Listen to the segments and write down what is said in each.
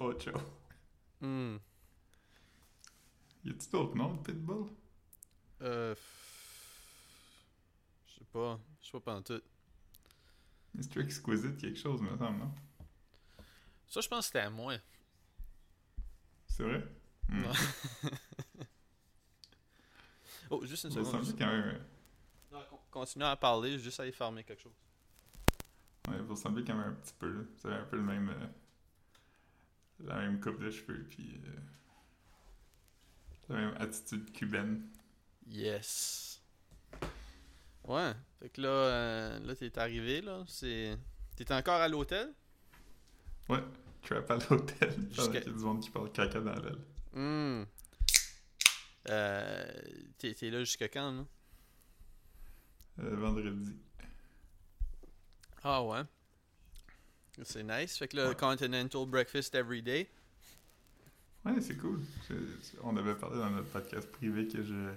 Ocho. Hmm. Y a-tu d'autres noms de Pitbull? Euh. Je sais pas. Je sais pas pendant tout. Mr. Exquisite, quelque chose, me semble, non? Ça, je pense que c'était à moi. C'est vrai? Hmm. Non. oh, juste une Ça seconde. semble quand même... Non, Continue à parler, juste aller farmer quelque chose. Ouais, vous ressemblez quand même un petit peu, là. Vous avez un peu le même... euh, la même coupe de cheveux, puis... euh, la même attitude cubaine. Yes. Ouais. Fait que là, euh, là t'es arrivé, là. C'est. T'es encore à l'hôtel? Ouais, trap à l'hôtel. Jusqu'à- qu'il y a du monde qui parle caca dans l'aile. Hmm. Euh. T'es t'es là jusqu'à quand, là? Euh, vendredi. Ah ouais. C'est nice. Fait que Ouais. Continental Breakfast Every Day. Ouais, c'est cool. Je- on avait parlé dans notre podcast privé que je,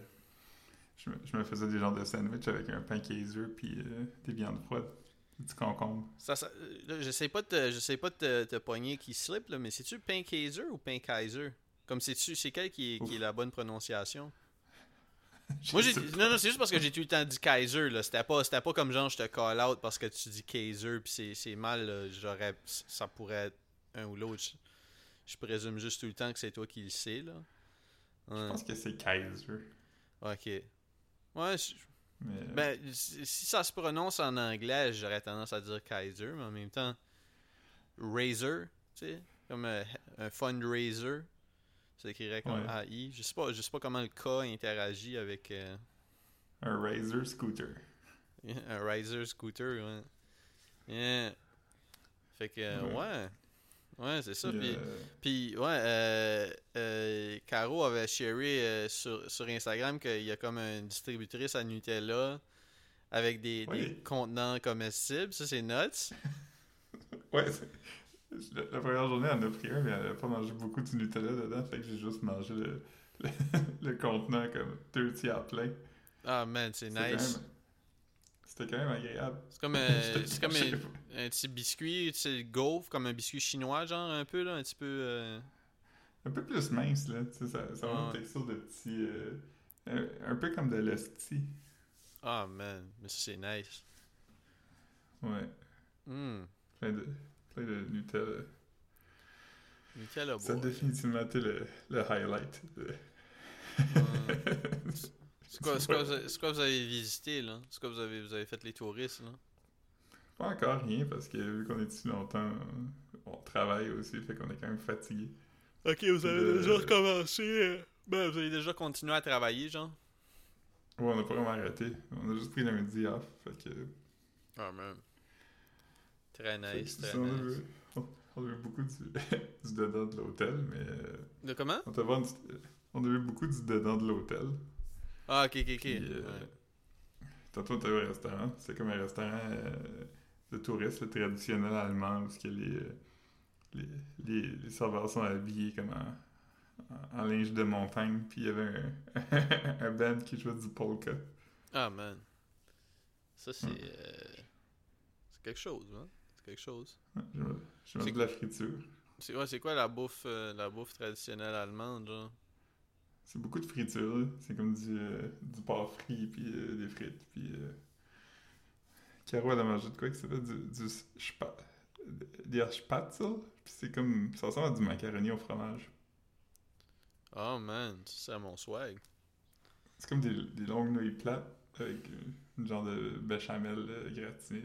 je, me, je me faisais des genres de sandwich avec un pain kaiser puis euh, des viandes froides, du concombre. Ça, ça, euh, là, j'essaie pas de te, j'essaie pas te, te pogner qui slip, là, mais c'est-tu pain Kaiser ou pain Kaiser? Comme c'est-tu, c'est quel qui est, qui est la bonne prononciation? Moi, j'ai, non, non, c'est juste parce que j'ai tout le temps dit Kaiser, là. C'était pas, c'était pas comme genre je te call out parce que tu dis Kaiser puis c'est, c'est mal, là. J'aurais, ça pourrait être un ou l'autre. Je, je présume juste tout le temps que c'est toi qui le sais, là. Je pense que c'est kaiser. Ok. Ouais, je- Mais, ben, si si ça se prononce en anglais, j'aurais tendance à dire Kaiser, mais en même temps, Razer, tu sais, comme un, un fundraiser, ça écrirait comme Ouais. AI. Je sais pas, je sais pas comment le K interagit avec euh, un Razer scooter. un Razer scooter, ouais. Yeah. Fait que, euh, Ouais. ouais. Ouais, c'est ça. Puis, Puis, puis, ouais, euh, euh, Caro avait sharé sur, sur Instagram qu'il y a comme une distributrice à Nutella avec des, Oui. des contenants comestibles. Ça, c'est nuts. ouais, c'est- la, la première journée, elle en a pris un, mais elle a pas mangé beaucoup du Nutella dedans, fait que j'ai juste mangé le, le, le contenant comme deux tiers plein. Ah, man, c'est nice. C'était quand même agréable. C'est comme, euh, c'est comme un, petit biscuit, c'est gaufre, comme un biscuit chinois, genre, un peu, là, un petit peu... euh, Un peu plus mince, là. Tu sais, ça, ça a une texture de petit. euh, un, un peu comme de l'hostie. Ah, man, mais ça, c'est nice. Ouais. Plein de, de Nutella. Nutella, Ça a définitivement été le, le highlight. de-. C'est quoi, quoi vous avez- c'est quoi vous avez visité, là? C'est quoi vous avez, vous avez fait les touristes, là? Pas encore rien, parce que vu qu'on est ici longtemps, on travaille aussi, fait qu'on est quand même fatigué. Ok, vous avez déjà recommencé. Ben, vous avez déjà continué à travailler, genre? Ouais, on a pas vraiment arrêté. On a juste pris lundi off, fait que. Ah, man. Très nice, très on, a nice. vu, on, on a vu beaucoup du, du dedans de l'hôtel, mais. De comment? on, a vu beaucoup du dedans de l'hôtel. Ah, ok, ok, ok. Puis, euh, Ouais. Tantôt, on était au restaurant. C'est comme un restaurant euh, de touristes, le traditionnel allemand, où que les, euh, les, les, les serveurs sont habillés comme en, en, en linge de montagne. Puis il y avait un, un band qui jouait du polka. Ah, man. Ça, c'est. Euh, c'est quelque chose, hein? C'est quelque chose. Ouais, Je, mange de la friture. C'est ouais, c'est quoi la bouffe, euh, la bouffe traditionnelle allemande, genre? C'est beaucoup de friture. C'est comme du, euh, du porc frit, puis euh, des frites. Puis. Caro, elle a mangé de quoi ça s'appelle du, du spa... des spatzel. Puis c'est comme. Ça ressemble à du macaroni au fromage. Oh, man, c'est mon swag. C'est comme des, des longues nouilles plates avec une genre de béchamel euh, gratiné.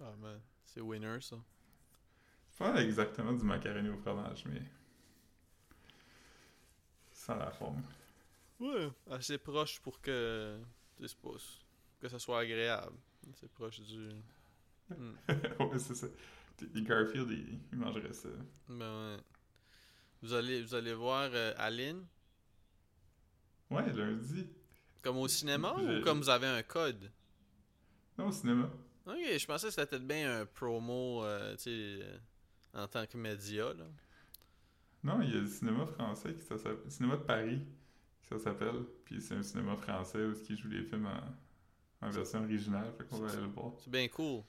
Ah, man. C'est winner, ça. C'est pas exactement du macaroni au fromage, mais. Sans la forme. Ouais. Assez proche pour que. pas- que ça soit agréable. C'est proche du. Hmm. ouais, c'est ça. Garfield, ils, ils mangeraient ça. Ben ouais. Vous allez, vous allez voir euh, Aline? Ouais, lundi. comme au cinéma ou comme vous avez un code? Non, au cinéma. Ok, je pensais que c'était peut-être bien un promo, euh, euh, en tant que média, là. Non, il y a le cinéma français qui ça s'appelle. Cinéma de Paris, qui ça s'appelle. Puis c'est un cinéma français où ils jouent les films en, en version originale. Fait qu'on va aller le voir. C'est bien cool.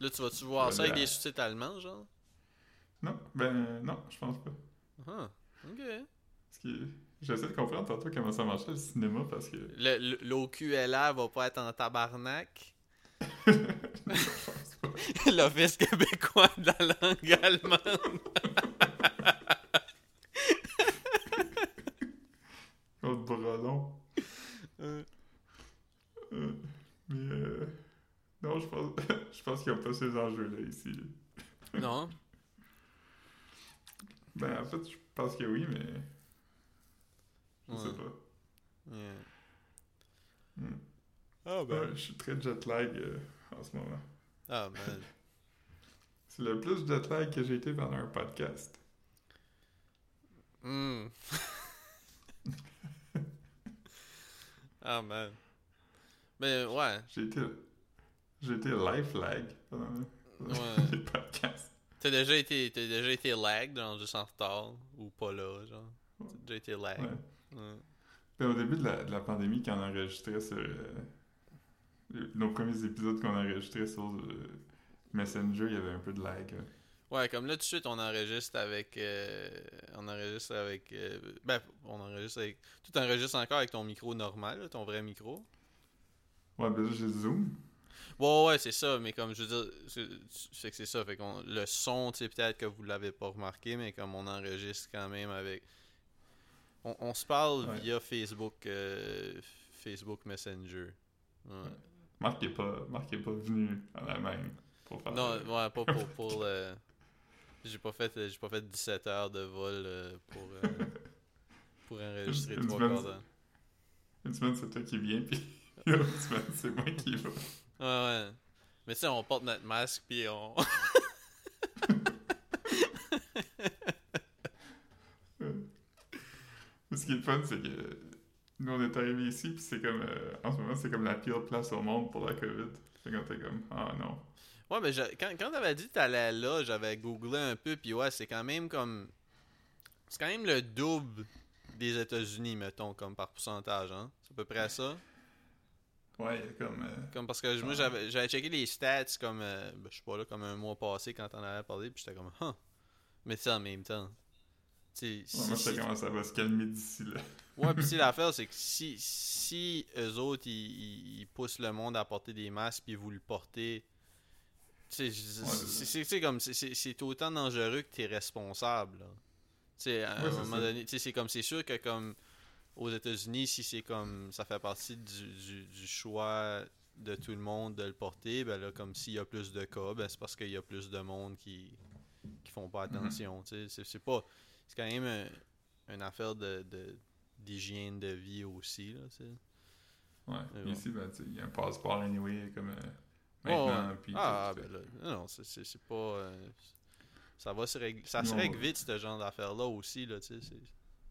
Là, tu vas-tu voir ça avec la- des sous-titres allemands, genre? Non, ben non, je pense pas. Ah, ok. J'essaie de comprendre tantôt comment ça marchait le cinéma parce que. L'OQLA va pas être en tabarnak. L'Office québécois de la langue allemande. L'autre bras. Euh, Euh, mais euh, non, je pense, je pense qu'il n'y a pas ces enjeux-là ici. non? Ben, en fait, je pense que oui, mais je sais Ouais. pas. Yeah. Hmm. Ah Ouais, je suis très jet lag euh, en ce moment. Ah ben. C'est le plus jet lag que j'ai été pendant un podcast. Hmm. ah man. Mais ouais. J'ai été, j'ai été life lag pendant Ouais. les podcasts. T'as déjà été t'as déjà été lag, genre juste en retard ou pas là, genre? T'as déjà été lag. Ouais. Ouais. Ben, au début de la, de la pandémie, quand on enregistrait sur. euh, nos premiers épisodes qu'on enregistrait sur euh, Messenger, il y avait un peu de lag. euh. Ouais, comme là tout de suite on enregistre avec euh, on enregistre avec euh, ben on enregistre avec tout enregistre encore avec ton micro normal, ton vrai micro. Ouais, ben là, j'ai Zoom. Ouais, ouais, c'est ça, mais comme je veux dire, c'est que c'est ça. Fait qu'on le son, tu sais, peut-être que vous l'avez pas remarqué, mais comme on enregistre quand même avec. On, on se parle Ouais. via Facebook euh, Facebook Messenger. Ouais. Marc est pas, Marc est pas venu en Allemagne pour faire. Non, euh, ouais, pas pour, pour le. J'ai pas fait j'ai pas fait 17 heures de vol euh, pour euh, pour enregistrer Une trois semaine. Une semaine, c'est toi qui viens, puis l'autre semaine, c'est moi qui va. Ouais, ouais. Mais tu sais, on porte notre masque puis on. Ce qui est le fun, c'est que nous, on est arrivés ici, puis c'est comme. euh, en ce moment, c'est comme la pire place au monde pour la COVID. Fait quand t'es comme. Ah non. Ouais, mais je- quand, quand t'avais dit que t'allais là, j'avais googlé un peu, puis ouais, c'est quand même comme. C'est quand même le double des États-Unis, mettons, comme par pourcentage, hein. C'est à peu près ça. Ouais, comme. euh, Comme parce que moi, j'avais j'avais checké les stats, comme. euh, ben, je sais pas, là, comme un mois passé quand on avait parlé, puis j'étais comme. Huh. Mais tu sais, en même temps. Tu sais, ouais, si- moi, je sais si- comment ça va se calmer d'ici là. Ouais, pis si l'affaire, c'est que si, si eux autres, ils, poussent le monde à porter des masques, puis vous le portez, c'est c'est- c'est comme, c'est- c'est c'est autant dangereux que t'es responsable, là. À un c'est moment donné, c'est comme, c'est sûr que comme, aux États-Unis, si c'est comme, ça fait partie du, du, du choix de tout le monde de le porter, ben là, comme s'il y a plus de cas, ben c'est parce qu'il y a plus de monde qui, qui font pas Mhm. attention, c'est- c'est pas, c'est quand même un- une affaire de, de- d'hygiène de vie aussi, là. Ouais. Mais bon. ici, ben, il y a un passeport anyway, comme. euh, Ouais, maintenant, ouais. puis. Ah, ben là, non, c'est, pas... euh, ça va se régler, ça se règle ouais. vite, ce genre d'affaires-là aussi, là, tu sais.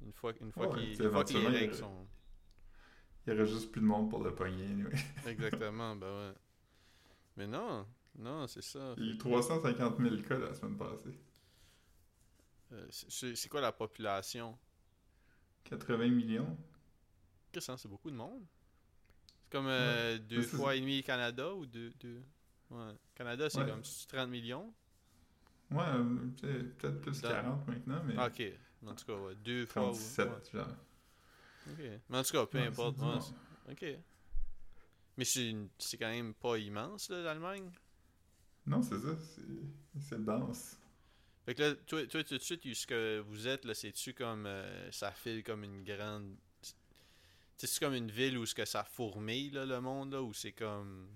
Une fois, une fois, Ouais, qu'il- que les règles il y a- sont... Il y aurait juste plus de monde pour le pogner, anyway. Exactement, ben ouais. Mais non, non, c'est ça. Il y a eu 350 000 cas la semaine passée. Euh, c'est quoi la population? 80 millions. Qu'est-ce que c'est? C'est beaucoup de monde? C'est comme euh, deux fois et demi Canada ou deux... deux... Ouais. Canada, c'est Ouais. comme 30 millions? Ouais, euh, peut-être plus Dans- 40 maintenant, mais. Ah, ok. En tout cas, ouais, deux fois... ou- 37, ouais. genre. Ok. Mais en tout cas, peu importe. ok. Mais c'est quand même pas immense, l'Allemagne? Non, c'est ça. C'est dense. Fait que là, toi, tout de suite, ce que vous êtes, là, c'est-tu comme. euh, ça file comme une grande. C'est-tu comme une ville où ce que ça fourmille, là, le monde, là, ou c'est comme.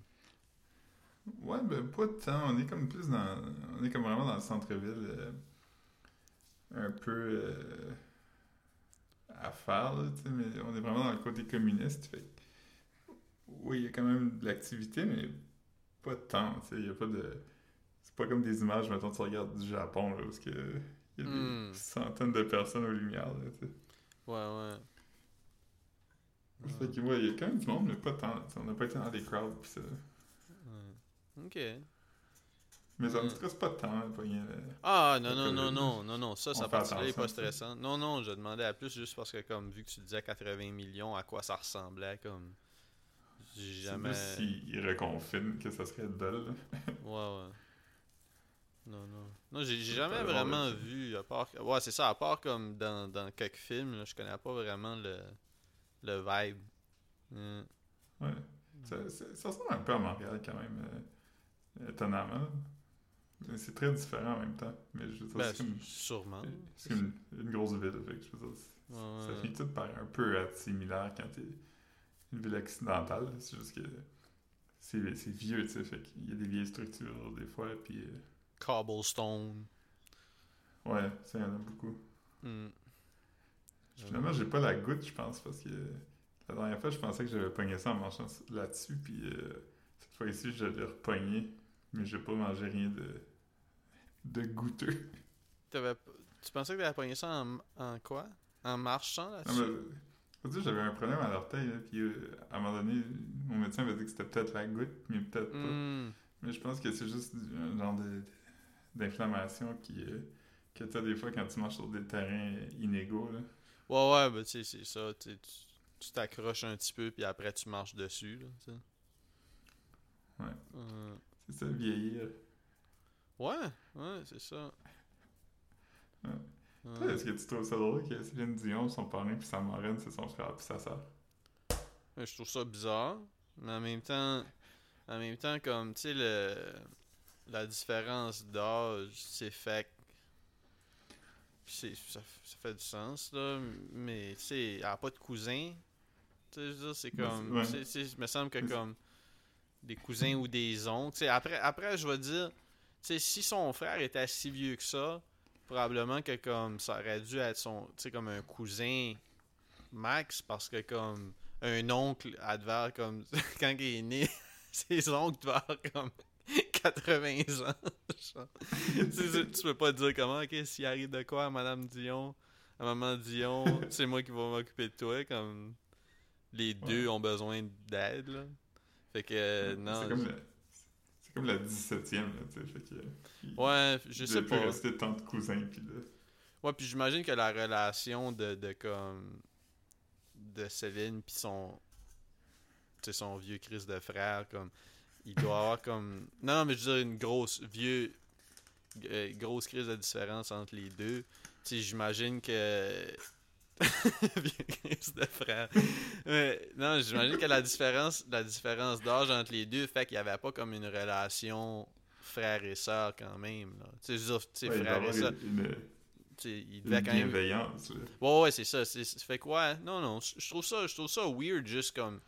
Ouais, ben pas tant. On est comme plus dans. On est comme vraiment dans le centre-ville. euh, un peu. euh, à faire, là, mais on est vraiment dans le côté communiste. Fait oui, il y a quand même de l'activité, mais pas tant. Il y a pas de. C'est pas comme des images, mettons, tu regardes du Japon, là, où il y a des Hmm. centaines de personnes aux lumières, là, tu sais. Ouais, ouais. Fait que, ouais, il y a quand même du monde, mais pas tant. On n'a pas été dans des crowds, pis ça. Ouais. Ok. Mais ça me Hmm. stresse pas tant, hein, pogner le- Ah, non, non, non, non, non, non, ça, ça partie-là est pas stressant. Non, non, je demandais à plus juste parce que, comme, vu que tu disais 80 millions, à quoi ça ressemblait, comme. J'ai C'est jamais. plus s'ils reconfinent que ça serait dull. Ouais, ouais. Non, non. Non, j'ai jamais vraiment vu, à part... Ouais, c'est ça, à part comme dans, dans quelques films, là, je connais pas vraiment le, le vibe. Ouais. Ça, ça, ça ressemble un peu à Montréal quand même, euh, étonnamment. Mais C'est très différent en même temps. Mais je veux dire, Ben, c'est comme, sûrement. c'est comme une, une grosse ville. Fait que je veux dire, c'est- Ouais, Ça finit tout par un peu être similaire quand t'es une ville occidentale. C'est juste que c'est c'est vieux, tu sais. Fait qu'il y a des vieilles structures des fois. Puis, euh, Cobblestone. ouais, ça y en a beaucoup. Hmm. Finalement, j'ai pas la goutte, je pense, parce que la dernière fois, je pensais que j'avais pogné ça en mangeant là-dessus. Puis euh, cette fois-ci, je l'ai repogné. Mais j'ai pas mangé rien de, de goûteux. Tu pensais que t'avais pogné ça en, en quoi? En marchant là-dessus? dire, j'avais un problème à l'orteil. là, Puis euh, à un moment donné, mon médecin m'a dit que c'était peut-être la goutte, mais peut-être pas. Hmm. Mais je pense que c'est juste un genre de- d'inflammation qui euh, que t'as des fois quand tu marches sur des terrains inégaux. Là. Ouais, ouais, ben, tu sais, c'est ça. tu tu- Tu t'accroches un petit peu, puis après, tu marches dessus, là, tu. Ouais. Euh, C'est ça, vieillir. ouais, ouais, c'est ça. Ouais. Est-ce que tu trouves ça drôle que Céline Dion, son parrain puis sa marraine, c'est son frère puis sa? Ouais, Je trouve ça bizarre, mais en même temps, en même temps, comme, tu sais, le, la différence d'âge, c'est fait. que- c'est- Ça, ça fait du sens, là, mais, tu sais, elle a pas de cousin. Tu sais, c'est Ben, comme. ouais. Il me semble que, comme, des cousins ou des oncles. Tu sais, après, après, je vais dire, tu sais, si son frère était si vieux que ça, probablement que, comme, ça aurait dû être son, tu sais, comme un cousin max, parce que, comme, un oncle, elle devait comme quand il est né, ses oncles devaient comme 80 ans. tu, sais, tu peux pas te dire comment, ok, s'il arrive de quoi à Madame Dion, à Maman Dion, c'est moi qui vais m'occuper de toi, comme les deux ont besoin d'aide, là. Fait que, euh, non. C'est comme, comme la 17e, là, tu sais. Fait que. il- Ouais, je il sais pas. rester tant de cousins, puis là. Ouais, puis j'imagine que la relation de, de comme de Céline puis son tu sais, son vieux Chris de frère comme il doit avoir comme non non mais je veux dire une grosse vieux euh, grosse crise de différence entre les deux. Tu sais, j'imagine que vieux Chris de frère. Mais, non, j'imagine que la différence la différence d'âge entre les deux fait qu'il y avait pas comme une relation frère et sœur quand même. Tu sais, je veux dire, tu sais, Ouais, frère et sœur, une, il devait quand même bienveillance. Ouais, ouais, c'est ça. C'est, fait que, ouais, non, non, je trouve ça, je trouve ça weird, juste comme,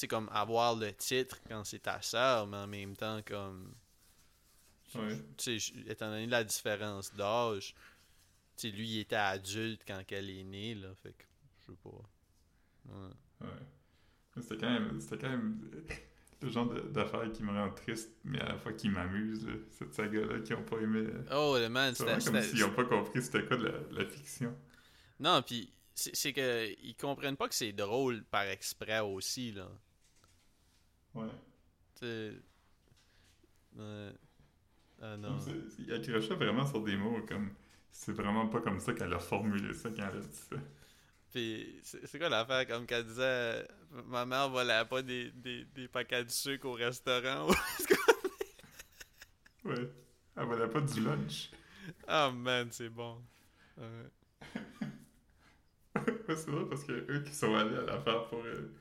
sais, comme avoir le titre quand c'est ta sœur, mais en même temps, comme, Ouais. tu sais, je- étant donné la différence d'âge, tu sais, lui, il était adulte quand elle est née, là, fait que, je sais pas. Ouais. Ouais. C'était quand même, c'était quand même le genre de- d'affaire qui me rend triste, mais à la fois qui m'amuse, là. Cette saga-là qui ont pas aimé. euh, Oh, le man, C'est c'était... vraiment comme s'ils ont pas compris c'était quoi de la, la fiction. Non, puis c'est, c'est que ils comprennent pas que c'est drôle par exprès aussi, là. Ouais. Tu sais... Ouais. Ah non. Il accrochait vraiment sur des mots comme. C'est vraiment pas comme ça qu'elle a formulé ça quand elle a dit ça. Puis c'est quoi l'affaire comme qu'elle disait euh, ma mère volait pas des, des, des paquets de sucre au restaurant. Ouais. Elle voulait pas du lunch. Ah man, c'est bon. Ouais. Ouais, c'est vrai parce que eux qui sont allés à l'affaire pour euh,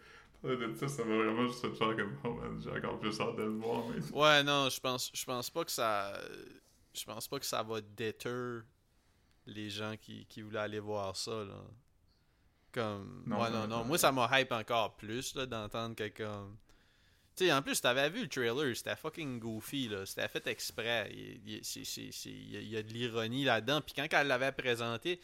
ça, ça m'a vraiment juste fait faire comme oh man, j'ai encore plus hâte de le voir. Mais... Ouais, non, je pense je pense pas que ça je pense pas que ça va déter les gens qui, qui voulaient aller voir ça là. Comme Non, ouais non, non moi ça m'a hype encore plus là d'entendre que comme tu sais, en plus, t'avais vu le trailer, c'était fucking goofy, là. C'était fait exprès. Il, il- c'est- c'est- c'est- il y a- il y a de l'ironie là-dedans. Puis quand elle l'avait présenté,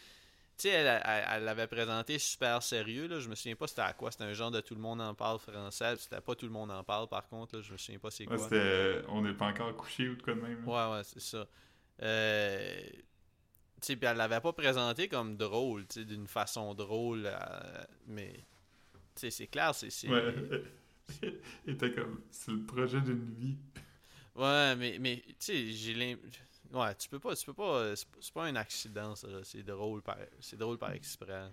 tu sais, elle, elle- elle l'avait présenté super sérieux, là. Je me souviens pas c'était à quoi. C'était un genre de tout le monde en parle français. C'était pas tout le monde en parle, par contre, là. Je me souviens pas c'est Ouais, quoi. c'était On n'est pas encore couché ou de quoi de même. là. Ouais, ouais, c'est ça. Euh, tu sais, puis elle l'avait pas présenté comme drôle, tu sais, d'une façon drôle, euh, mais, tu sais, c'est clair, c'est... c'est- Ouais. Était comme c'est le projet d'une vie. Ouais, mais, mais tu sais, j'ai l'im- Ouais, tu peux pas, tu peux pas, euh, c'est pas- un accident, ça, c'est drôle par, c'est drôle par exprès.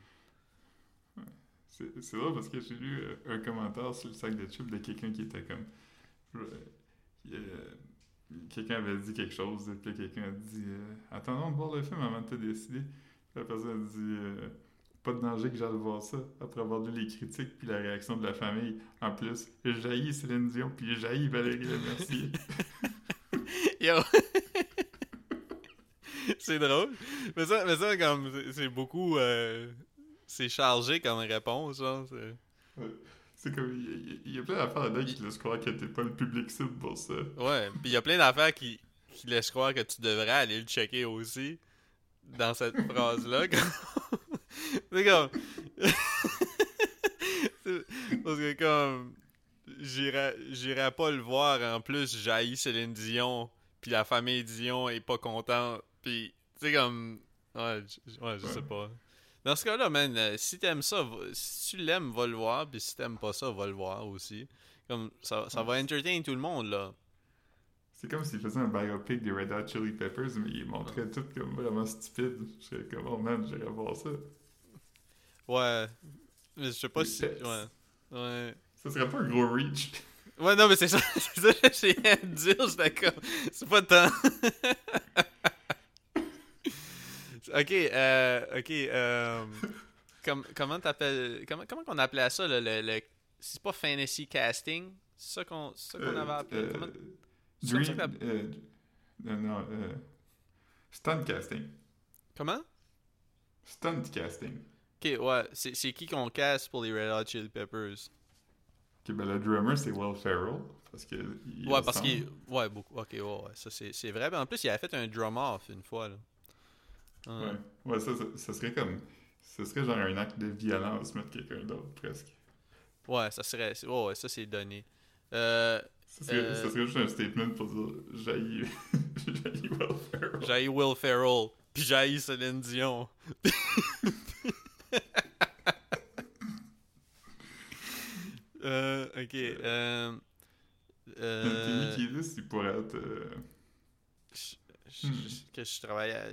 C'est drôle parce que j'ai lu euh, un commentaire sur le sac de chips de quelqu'un qui était comme. euh, quelqu'un avait dit quelque chose, et puis quelqu'un a dit euh, Attendons de voir le film avant de te décider. La personne a dit euh, Pas de danger que j'aille voir ça. Après avoir lu les critiques puis la réaction de la famille. En plus, j'ai jailli Céline Dion, puis j'ai jailli Valérie Lemercier. Yo! C'est drôle. Mais ça, mais ça comme, c'est- beaucoup. euh, c'est chargé comme réponse, genre. c'est- C'est comme. Il y, a- il y a plein d'affaires là-dedans qui laissent croire que t'es pas le public cible pour ça. Ouais, puis il y a plein d'affaires qui, qui laissent croire que tu devrais aller le checker aussi dans cette phrase-là. C'est comme. C'est- Parce que comme. J'irais j'irais pas le voir. En plus, j'haïs Céline Dion. Puis la famille Dion est pas contente. Puis, tu sais, comme. Ouais, ouais, je sais pas. Dans ce cas-là, man, euh, si t'aimes ça, va- si tu l'aimes, va le voir. Puis si t'aimes pas ça, va le voir aussi. Comme, ça, ça va entertain tout le monde, là. C'est comme s'il faisait un biopic des Red Hot Chili Peppers, mais il montrait tout comme vraiment stupide. Je serais comme, oh man, j'irais voir ça. Ouais. Mais je sais pas Les si. pets. Ouais. Ouais. Ça serait pas un gros reach. Ouais, non, mais c'est ça. C'est ça que j'essayais de dire. J'étais comme. C'est pas tant. ok, euh. Ok, euh. comme- comment t'appelles. Comment, comment qu'on appelait ça, là, le. le- c'est pas fantasy casting? C'est ça qu'on ça qu'on avait appelé? Euh, Comment- euh, ça Dream. que euh, euh, non, euh, stunt casting. Comment? Stunt casting. Ok, ouais. C'est qui qu'on casse pour les Red Hot Chili Peppers? Ok, ben le drummer c'est Will Ferrell. Parce que. Ouais, parce qu'il. Ouais, beaucoup. Ok, ouais, ouais. Ça, c'est c'est vrai. Mais en plus, il a fait un drum off une fois, là. Ouais. Ouais, ouais ça, ça, ça serait comme. Ce serait genre un acte de violence mettre quelqu'un d'autre, presque. Ouais, ça serait. c'est- Ouais, ça c'est donné. Euh, Ça serait, Euh, ça serait juste un statement pour dire j'ai j'ai Will Ferrell. j'ai Will Ferrell, puis j'ai Céline Dion. euh, ok. Euh, euh, Anthony Kiedis, il pourrait être. euh, je- je- Hmm. je- que je travaillais à...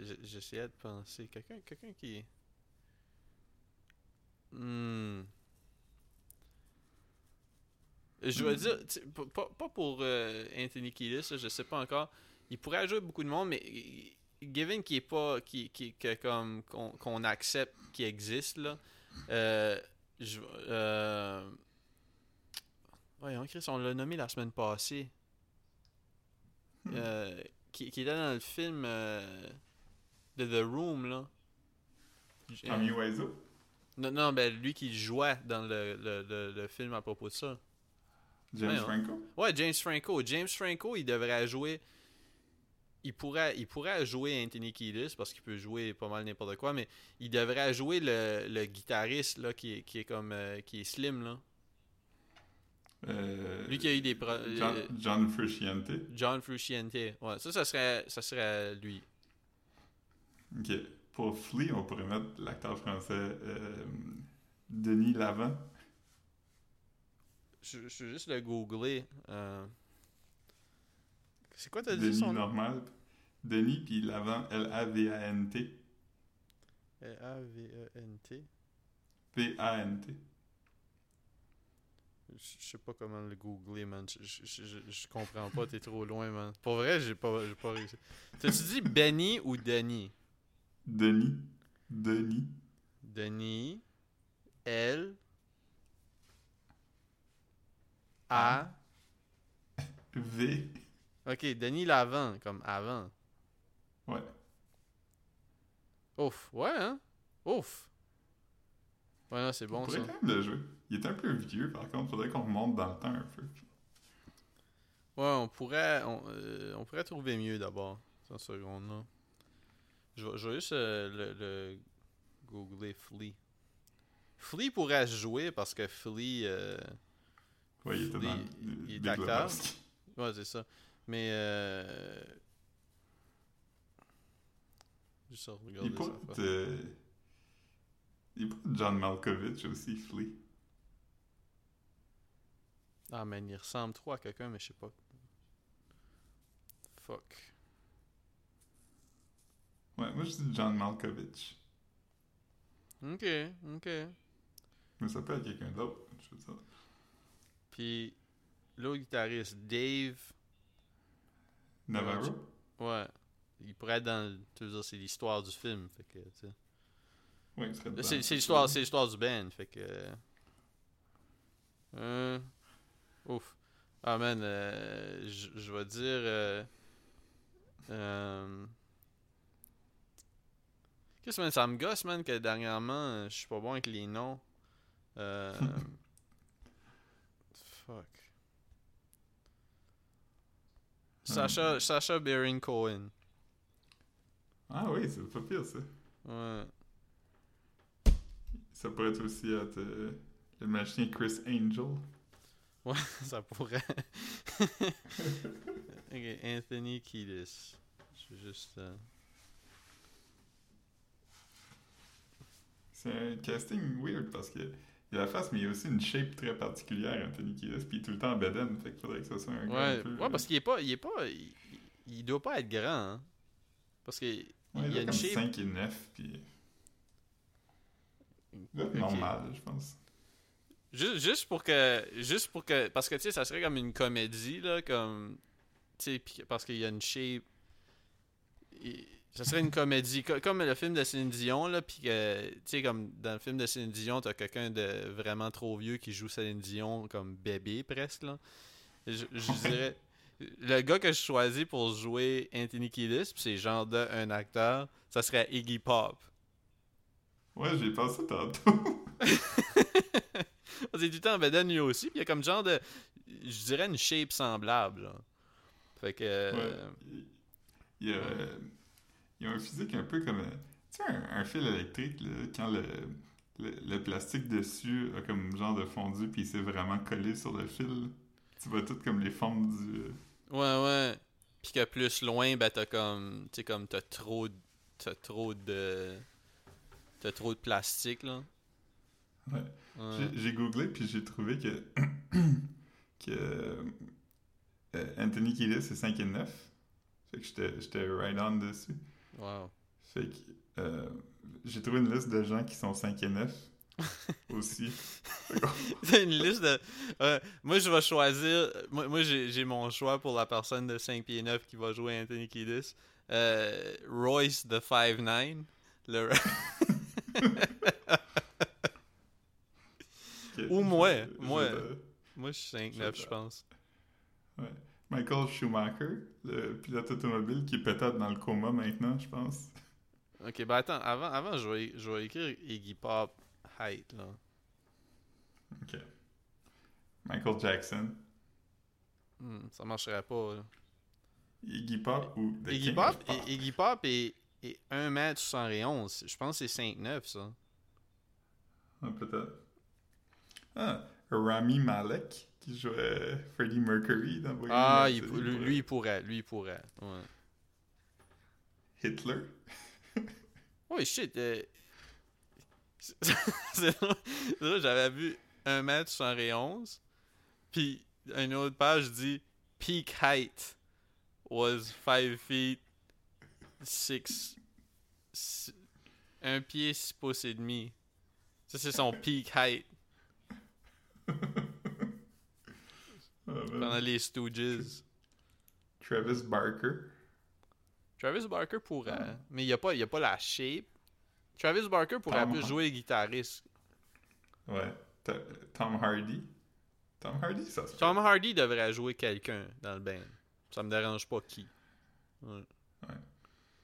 je- J'essayais de penser. Quelqu'un quelqu'un qui... Hmm. Je vais Hmm. dire, pas, pas- pour euh, Anthony Kiedis, je sais pas encore. Il pourrait jouer beaucoup de monde, mais given qu'il est pas, qui qui que comme qu'on qu'on accepte qu'il existe là, euh, je, euh, voyons, Chris, on l'a nommé la semaine passée. Hmm. Euh, qui, qui était dans le film euh, de The Room là. Tommy Wiseau. non, non, ben lui qui jouait dans le, le, le, le film à propos de ça. James Ouais. Franco? Ouais, James Franco. James Franco, il devrait jouer. Il pourrait, il pourrait jouer Anthony Kiedis parce qu'il peut jouer pas mal n'importe quoi, mais il devrait jouer le, le guitariste là, qui, est, qui est comme euh, qui est slim là. Euh, Lui qui a eu des pro- John, euh, John Frusciante. John Frusciante. Ouais, ça, ça serait, ça serait lui. Ok. Pour Flea, on pourrait mettre l'acteur français euh, Denis Lavant. Je, je vais juste le googler. euh. C'est quoi t'as dit Denis son nom? normal. Denis, puis Lavant, L-A-V-A-N-T. A-V-E-N-T. V-A-N-T. Je sais pas comment le googler, man. Je, comprends pas, t'es trop loin, man. Pour vrai, j'ai pas, j'ai pas réussi. T'as-tu dit Benny ou Denis? Denis. Denis. Denis. L. A. V. Ok, Denis l'avant, comme avant. Ouais. Ouf, ouais, hein? Ouf. Ouais, non, c'est on bon ça. quand même le jouer. Il est un peu vieux, par contre. Faudrait qu'on remonte dans le temps un peu. Ouais, on pourrait, on, euh, on pourrait trouver mieux d'abord. 100 secondes, là. Je vais, je vais juste euh, le, le googler Flea. Flea pourrait jouer parce que Flea. euh, Ouais, il était Flea, dans il les est acteur. Ouais, c'est ça. Mais. Euh... Juste regarder Il pourrait être... euh, Il pourrait être John Malkovich aussi, Flea. Ah, man, il ressemble trop à quelqu'un, mais je sais pas. Fuck. Ouais, moi je dis John Malkovich. Ok, ok. Mais ça peut être quelqu'un d'autre, je veux dire. Puis. l'autre guitariste, Dave. Navarro? Ouais. Il pourrait être dans. Tu veux dire, c'est l'histoire du film. Fait que, tu dedans. C'est c'est l'histoire, c'est l'histoire du band, fait que. Euh, ouf. Ah man, euh, je je vais dire. Euh, euh, Qu'est-ce que ça me gosse man que dernièrement euh, je suis pas bon avec les noms. Euh, fuck. Sacha, Sacha Baron Cohen. Ah oui, c'est pas pire ça. Ouais. Ça pourrait être aussi être euh, le magicien Chris Angel. Ouais, ça pourrait. ok, Anthony Kiedis. Je vais juste. euh, C'est un casting weird parce que il a la face, mais il a aussi une shape très particulière, Anthony Kiedis, puis il est tout le temps en bedaine, fait qu'il faudrait que ça soit un Ouais, un peu... ouais, parce qu'il est pas. Il est pas. Il, il doit pas être grand, hein. Parce que. Ouais, il il y a a une comme shape. 5 et 9, puis... Il doit être Ok. normal, je pense. Juste, juste pour que. Juste pour que. Parce que, tu sais, ça serait comme une comédie, là, comme. Tu sais, parce qu'il y a une shape. il- Ça serait une comédie. co- Comme le film de Céline Dion, là, puis que. Tu sais, comme dans le film de Céline Dion, t'as quelqu'un de vraiment trop vieux qui joue Céline Dion comme bébé, presque, là. Je, je dirais. Le gars que je choisis pour jouer Anthony Kiedis, puis c'est genre de un acteur, ça serait Iggy Pop. Ouais, j'ai pensé tantôt. C'est du temps en lui aussi. Puis il y a comme genre de. Je dirais une shape semblable. genre. Fait que. euh, Ouais. Il- Il y a, il y a un physique un peu comme... Tu sais, un, un fil électrique, là, quand le, le, le plastique dessus a comme genre de fondu, puis il s'est vraiment collé sur le fil. Tu vois tout comme les formes du... euh, Ouais, ouais. Puis que plus loin, ben t'as comme. Tu sais, comme t'as trop. de- T'as trop de. T'as trop de plastique, là. Ouais. Ouais. J'ai- googlé puis j'ai trouvé que, que euh, Anthony Kiedis c'est 5 et 9. Fait que j'étais right on dessus. Wow. Fait que euh, j'ai trouvé une liste de gens qui sont 5 et 9 aussi. C'est une liste de. ouais. moi, je vais choisir. Moi, moi j'ai mon choix pour la personne de 5 pieds 9 qui va jouer Anthony Kiedis. Euh, Royce de 5'9. Le... Ok, Ou moi, moi. je- Moi, je suis 5'9, je pense. ouais. Michael Schumacher, le pilote automobile qui est peut-être dans le coma maintenant, je pense. Ok, ben attends, avant, avant je, vais, je vais écrire Iggy Pop height, là. Ok. Michael Jackson. Hmm, ça marcherait pas, là. Iggy Pop ou The Iggy King Pop, of Pop? I- Iggy Pop est, est 1m71. Je pense que c'est 5'9, ça. Ah, peut-être. Ah, Rami Malek, qui jouait Freddie Mercury dans Bohemian Ah, il, lui, lui, il pourrait, lui, il pourrait. Ouais. Hitler. Oh shit. euh, c'est j'avais vu 1m71. Puis une autre page dit Peak height was 5 feet 6. Un pied 6 pouces et demi. Ça, c'est son peak height pendant les Stooges. Travis Barker. Travis Barker pourrait, Ah. mais il n'y a, pas- y a pas la shape. Travis Barker pourrait Tom- plus jouer guitariste. Ouais. Tom Hardy. Tom Hardy, ça se Tom Hardy devrait jouer quelqu'un dans le band. Ça me dérange pas qui. Ouais. Ouais.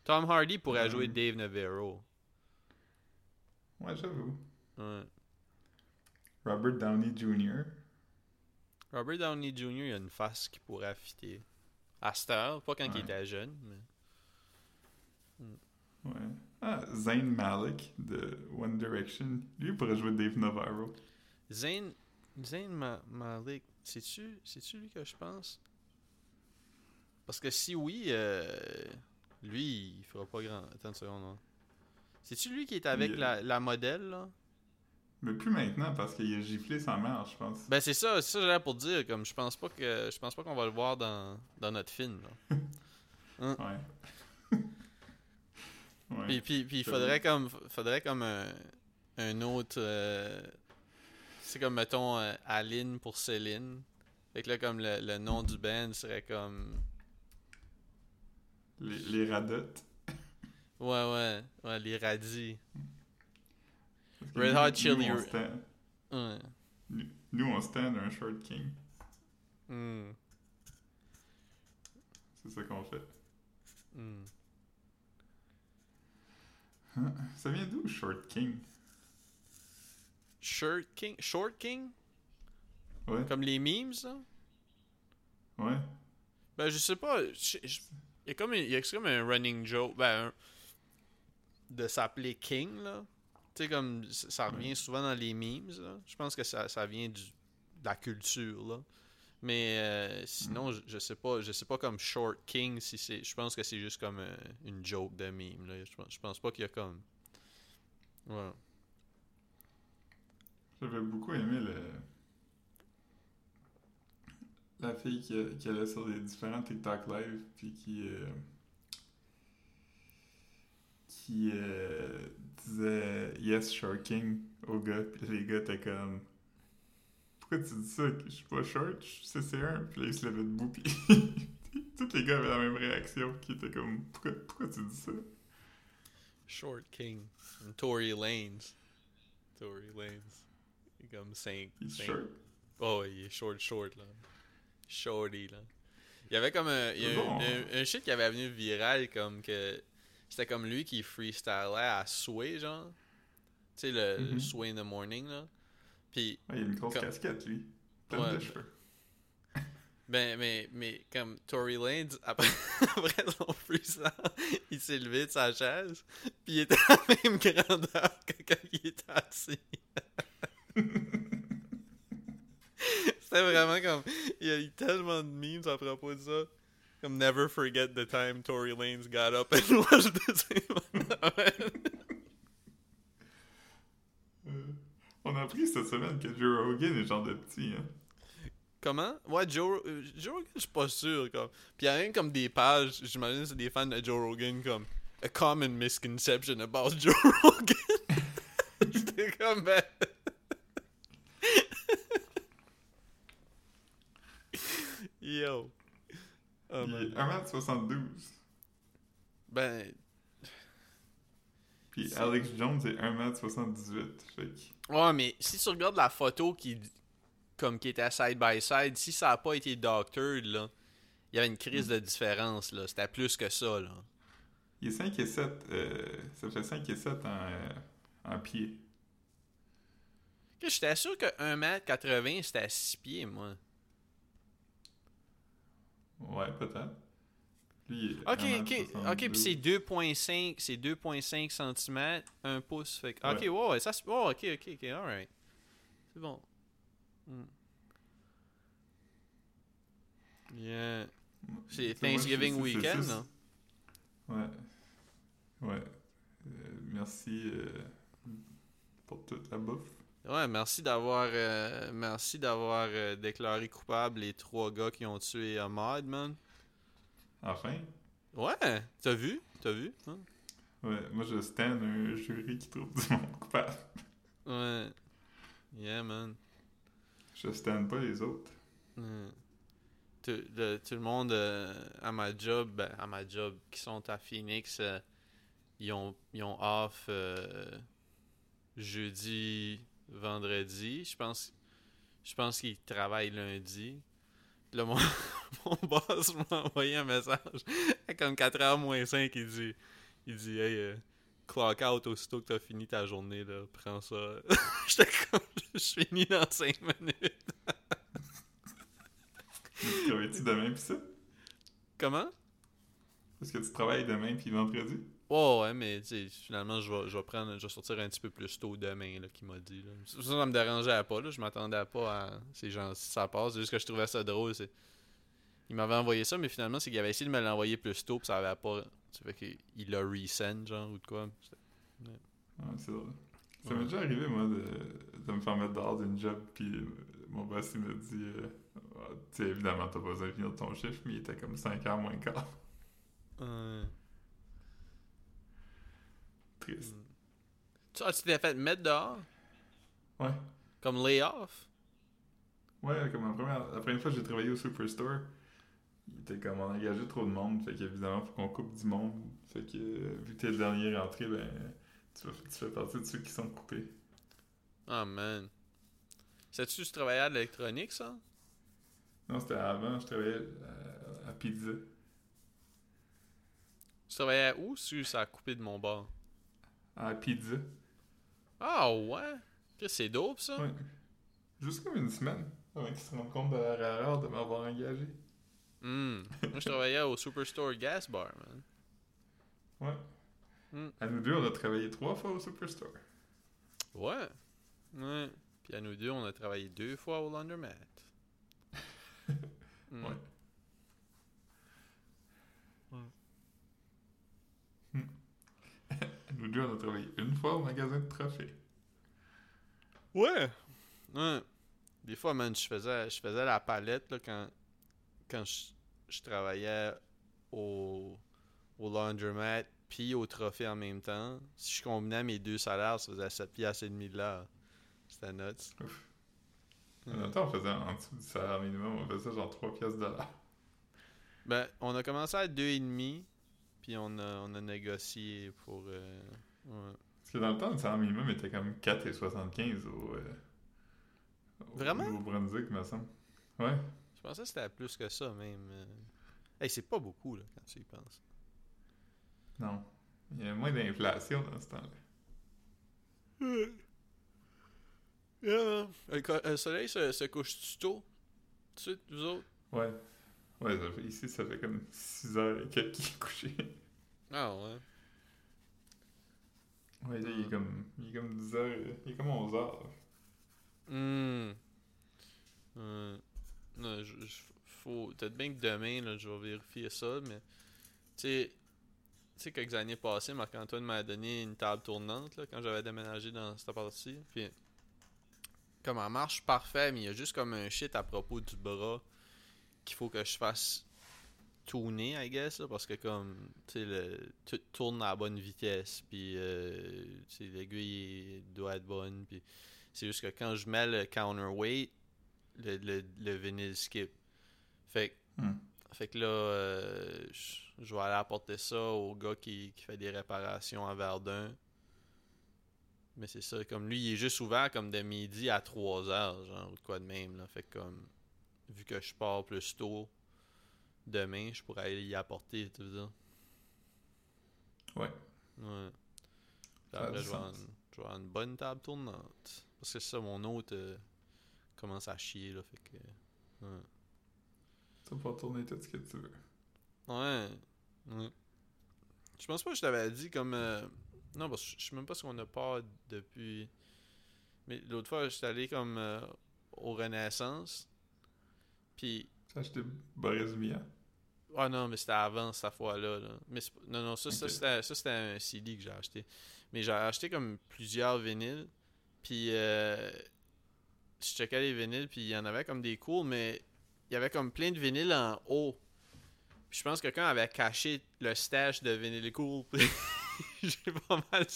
Tom Hardy pourrait Euh. jouer Dave Navarro. Ouais, j'avoue. Ouais. Robert Downey Jr. Robert Downey Jr. il a une face qui pourrait fitter. À cette heure, pas quand il était jeune, mais. Ouais. Ah, Zayn Malik de One Direction. Lui il pourrait jouer Dave Navarro. Zayn, Zayn Ma- Malik, c'est-tu, lui que je pense? Parce que si oui, euh, lui, il fera pas grand. Attends une seconde. hein. C'est-tu lui qui est avec la, la modèle, là? Mais plus maintenant parce qu'il a giflé sa mère, je pense. Ben c'est ça, c'est ça que j'allais pour dire. Comme je pense pas que je pense pas qu'on va le voir dans, dans notre film. là. Ouais. ouais. Puis, puis, faudrait comme faudrait comme un, un autre. euh, c'est comme mettons euh, Aline pour Céline. Fait que là, comme le, le nom du band serait comme. Les, les radotes. Ouais, ouais, ouais, les radis. Red Hot nous, Chili- on stand- Ouais. nous- on stand un short king. C'est ça qu'on fait. Ça vient d'où, short king? Shirt King? Short King? Ouais, Comme les memes, ça? ouais. Ben, je sais pas. Il y a comme, un- il y a comme un running joke. Ben, un- de s'appeler King, là. Tu sais, comme ça revient souvent dans les memes. Je pense que ça, ça vient du, de la culture, là. Mais euh, sinon, je, je sais pas. Je sais pas comme Short King si c'est. Je pense que c'est juste comme euh, une joke de meme, là. Je pense, je pense pas qu'il y a comme. Ouais. J'avais beaucoup aimé le... la fille qui, qui allait sur les différents TikTok live puis qui euh, qui euh, disait yes short king au gars puis les gars étaient comme pourquoi tu dis ça? Je suis pas short je suis CC1 puis là il se levait debout puis tous les gars avaient la même réaction qui était comme pourquoi, pourquoi tu dis ça? Short King. Tory Lanez. Tory Lanez. Il est comme 5. il est short? Oh, il est short, short, là. Shorty, là. Il y avait comme un, il y a Bon. un, un- un shit qui avait venu viral, comme que. C'était comme lui qui freestylait à Sway, genre. Tu sais, le, le Mhm. Sway in the morning, là. Puis, Ouais, il a une grosse Comme- casquette lui plein Ouais. de cheveux ben, mais, mais, comme Tory Lanez, après, après son freestyle, il s'est levé de sa chaise, puis il était à la même grandeur que quand il était assis. C'était vraiment comme. Il y a eu tellement de memes à propos de ça. Comme Never forget the time Tory Lanez got up and watched the same. On a appris cette semaine que Joe Rogan est genre de petit hein Comment Ouais, Joe, Joe Rogan, je suis pas sûr. Comme. Puis il y a rien comme des pages, j'imagine c'est des fans de Joe Rogan, comme A Common Misconception about Joe Rogan. C'était comme. ben- Yo. Oh il my est God. 1m72 Ben, Puis Alex Jones est 1m78. Fait que... Ouais, mais si tu regardes la photo qui comme qui était side by side, si ça a pas été doctored là, il y avait une crise de différence là, c'était plus que ça là. Il est 5 et 7. euh, ça fait 5 et 7 en, euh, en pied. Que J'étais sûr que 1m80 c'était à 6 pieds moi. Ouais, peut-être. Lui, il est OK, OK, 1m72. OK, puis c'est 2.5, c'est 2.5 cm, 1 pouce fait que- OK, Ouais. ouais, ça se oh, OK, OK, OK, alright. C'est bon. Hmm. Yeah. C'est moi, Thanksgiving c'est weekend, juste- là. Ouais. Ouais. Euh, merci euh, pour toute la bouffe. Ouais, merci d'avoir euh, merci d'avoir euh, déclaré coupable les trois gars qui ont tué Ahmad, man. Enfin. Ouais, t'as vu? T'as vu? hein? Ouais, moi je stand un jury qui trouve du monde coupable. Ouais. Yeah, man. Je stand pas les autres. Tout, le, tout le monde euh, à ma job, ben, à ma job, qui sont à Phoenix, ils, ont, ils ont off jeudi, vendredi. Je pense, je pense qu'ils travaillent lundi. Puis Là, mon, mon boss m'a envoyé un message à comme 4h moins 5. Il dit, il dit Hey, euh, clock out aussitôt que t'as fini ta journée. Là, prends ça. J'étais comme Je finis dans 5 minutes. Tu travailles-tu demain pis ça? Comment? Est-ce que tu travailles demain puis vendredi? Ouais, ouais, mais finalement, je vais, je vais prendre, je vais sortir un petit peu plus tôt demain, là, qu'il m'a dit. Là. Ça, ça me dérangeait pas, là. Je m'attendais pas à ces gens ça passe. C'est juste que je trouvais ça drôle. C'est... Il m'avait envoyé ça, mais finalement, c'est qu'il avait essayé de me l'envoyer plus tôt, puis ça avait pas. Ça fait qu'il l'a resend, genre, ou de quoi. Ah, c'est drôle. Ça Ouais. m'est déjà arrivé, moi, de, de me faire mettre dehors d'une job, puis euh, mon boss, il me dit euh, Ah, Tu sais, évidemment, t'as pas besoin de finir ton chiffre, mais il était comme 5 heures moins quart. Ouais. Triste. Tu, ah, tu t'es fait mettre dehors, Ouais. comme layoff. Ouais, comme la première, la première fois que j'ai travaillé au Superstore, il était comme on a engagé trop de monde, fait qu'évidemment, faut qu'on coupe du monde. Fait que euh, vu que t'es le dernier rentré, ben tu, fais- tu fais partie de ceux qui sont coupés. Ah, man. Sais-tu que tu travaillais à l'électronique, ça? Non, c'était avant, je travaillais à, à Pizza. Tu travaillais où si ça a coupé de mon bord? À Pizza. Ah, ouais? C'est dope, ça? Ouais. Juste comme une semaine, avant qu'ils se rendent compte de la erreur de m'avoir engagé. Hmm. Moi, je travaillais au Superstore Gas Bar, man. Ouais. Hmm. À nous deux, on a travaillé trois fois au Superstore. Ouais. Ouais. Puis à nous deux, on a travaillé deux fois au Laundromat. Hmm. Ouais. À nous deux, on a travaillé une fois au magasin de trophées. Ouais. Ouais. Des fois, man, je faisais, je faisais la palette là, quand, quand je, je travaillais au, au laundromat puis au trophée en même temps. Si je combinais mes deux salaires, ça faisait 7 piastres et demi de l'heure. C'était nuts. En même temps, on faisait en dessous du salaire minimum, on faisait genre 3 pièces de l'heure. Ben, on a commencé à 2,5 puis on a, on a négocié pour... euh, ouais. Parce que dans le temps, le salaire minimum était comme 4,75 au, euh, au Vraiment? Nouveau-Brunswick, me semble. Ouais. Je pensais que c'était plus que ça, même. euh. Hey, c'est pas beaucoup, là, quand tu y penses. Non. Il y a moins d'inflation dans ce temps-là. Yeah. Le, soleil se, se couche-tu tôt? De suite, vous autres? Ouais. Ouais, ça fait- ici, ça fait comme 6 heures et quelques qu'il est couché. Ah ouais. Ouais, là, il est comme, il est comme 10 heures, il est comme 11 heures. là. Hmm. Euh, non, je, je- faut... Peut-être bien que demain, là, je vais vérifier ça, mais... Tu sais... Tu sais, quelques années passées, Marc-Antoine m'a donné une table tournante, là, quand j'avais déménagé dans cette partie. Puis... Comme elle marche parfait, mais il y a juste comme un shit à propos du bras qu'il faut que je fasse tourner, I guess, là, parce que comme, tu sais, tout tourne à la bonne vitesse, puis, euh, tu sais, l'aiguille doit être bonne, puis c'est juste que quand je mets le counterweight, le, le, le vinyle skip. Fait, que- Hmm. fait que là, euh, je, je vais aller apporter ça au gars qui, qui fait des réparations à Verdun. Mais c'est ça, comme lui, il est juste ouvert comme de midi à 3 heures, genre, ou de quoi de même, là. Fait que comme, vu que je pars plus tôt demain, je pourrais aller y apporter, tu veux dire. Ouais. Ouais. Après, je vais, avoir une, je vais avoir une bonne table tournante. Parce que ça, mon autre euh, commence à chier, là, fait que... Ouais. Tu vas tourner tout ce que tu veux. Ouais. ouais. Je pense pas que je t'avais dit comme... euh, Non, parce que je sais même pas ce qu'on a pas depuis... Mais l'autre fois, j'étais allé comme euh, au Renaissance. Puis... Acheté Boris. Ah non, mais c'était avant cette fois-là. là. Mais non, non, ça, c'était, ça, c'était un CD que j'ai acheté. Mais j'ai acheté comme plusieurs vinyles. Puis euh, je checkais les vinyles, puis il y en avait comme des cool, mais il y avait comme plein de vinyles en haut. Puis je pense que quelqu'un avait caché le stash de vinyles cool. j'ai pas mal,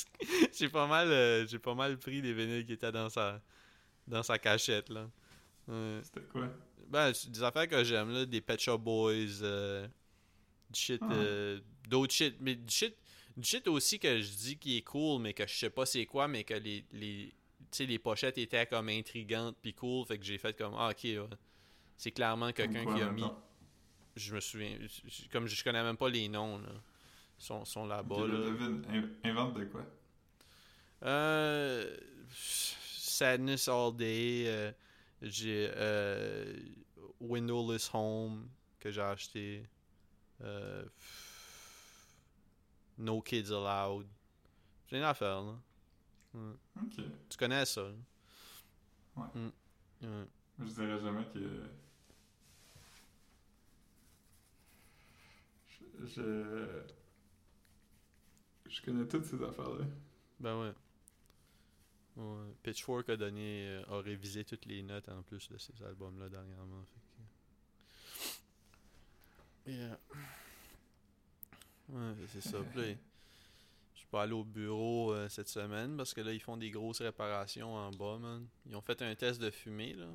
j'ai pas mal, euh, j'ai pas mal pris des vinyles qui étaient dans sa, dans sa cachette là. C'était quoi? Ben, des affaires que j'aime, là, des Pet Shop Boys, euh, du shit, Ah. euh, d'autres shit, mais du shit, du shit aussi que je dis qui est cool, mais que je sais pas c'est quoi, mais que les, les, tu sais, les pochettes étaient comme intrigantes puis cool, fait que j'ai fait comme, ah, ok, ouais. c'est clairement quelqu'un qui a mis, je me souviens, je- comme je connais même pas les noms, là, Ils sont, sont là-bas, là, invente de quoi? Euh, Sadness All Day. euh, j'ai euh, Windowless Home que j'ai acheté. Euh, no Kids Allowed. J'ai rien à faire, là. Ouais. Ok. Tu connais ça, là? Ouais. Mm. Je dirais jamais que. Je. Je, je connais toutes ces affaires-là. Ben ouais. Ouais. Pitchfork a donné, euh, a révisé toutes les notes en plus de ces albums-là dernièrement. Fait que... Yeah. Ouais, c'est ça. Puis je suis pas allé au bureau euh, cette semaine parce que là, ils font des grosses réparations en bas, man. Ils ont fait un test de fumée, là.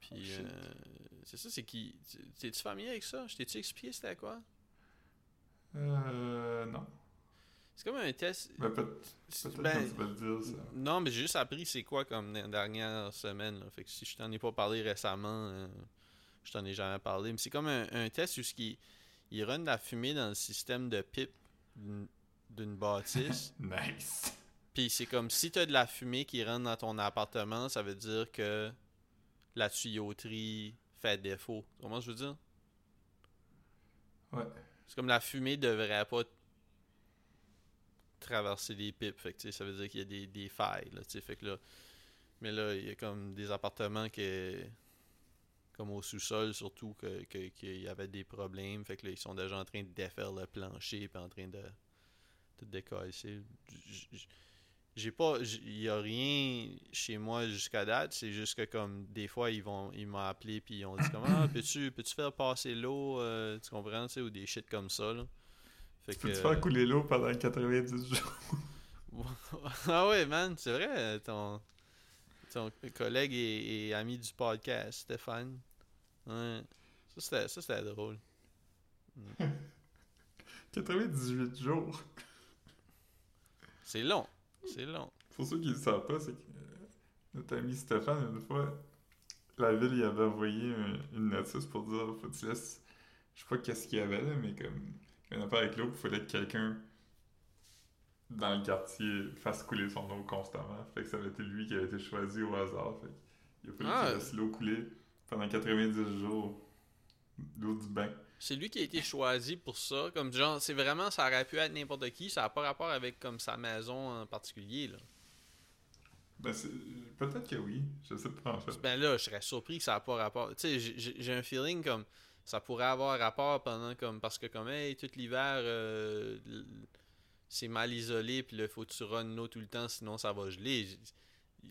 Puis, euh, c'est ça, c'est qui. T'es-tu familier avec ça? Je t'ai-tu expliqué c'était quoi? Euh, comme un test. Ben, peut-être ben, que tu vas le dire, ça. non, mais j'ai juste appris c'est quoi comme dernière semaine. Là. Fait que si je t'en ai pas parlé récemment, euh, je t'en ai jamais parlé. Mais c'est comme un, un test où ce qui, il run de la fumée dans le système de pipe d'une- d'une bâtisse. Nice. Puis c'est comme si t'as de la fumée qui rentre dans ton appartement, ça veut dire que la tuyauterie fait défaut. Comment je veux dire? Ouais. C'est comme la fumée devrait pas traverser les pipes. Fait que, tu ça veut dire qu'il y a des, des failles. Là, tu fait que là, mais là, il y a comme des appartements qui comme au sous-sol surtout que, que- qu'il y avait des problèmes. Fait que là, ils sont déjà en train de défaire le plancher puis en train de. J- j- J'ai pas. Il y a rien chez moi jusqu'à date. C'est juste que comme des fois ils vont ils m'ont appelé puis ils ont dit comme Ah, peux-tu peux-tu faire passer l'eau, euh, tu comprends, tu sais, ou des shit comme ça là. Fait Peux-tu que- faire couler l'eau pendant 90 jours? ah ouais, man, c'est vrai, ton, ton collègue et, et ami du podcast, Stéphane. Ouais. Ça, c'était, drôle. 98 jours. C'est long. C'est long. Pour ceux qui ne le savent pas, c'est que euh, notre ami Stéphane, une fois, la ville il avait envoyé un- une notice pour dire faut que tu laisses. Je sais pas qu'est-ce qu'il y avait là, mais comme. Une affaire avec l'eau, il fallait que quelqu'un dans le quartier fasse couler son eau constamment. Fait que ça avait été lui qui a été choisi au hasard. Fait il a fallu Ah. qu'il laisse l'eau couler pendant 90 jours. L'eau du bain. C'est lui qui a été choisi pour ça. Comme genre, c'est vraiment, ça aurait pu être n'importe qui. Ça n'a pas rapport avec comme sa maison en particulier. Là. Ben, peut-être que oui. Je sais pas en fait. Ben là, je serais surpris que ça n'a pas rapport. Tu sais, j'ai un feeling comme ça pourrait avoir rapport pendant comme parce que comme hey, tout l'hiver euh, c'est mal isolé puis là faut que tu runnes l'eau tout le temps sinon ça va geler.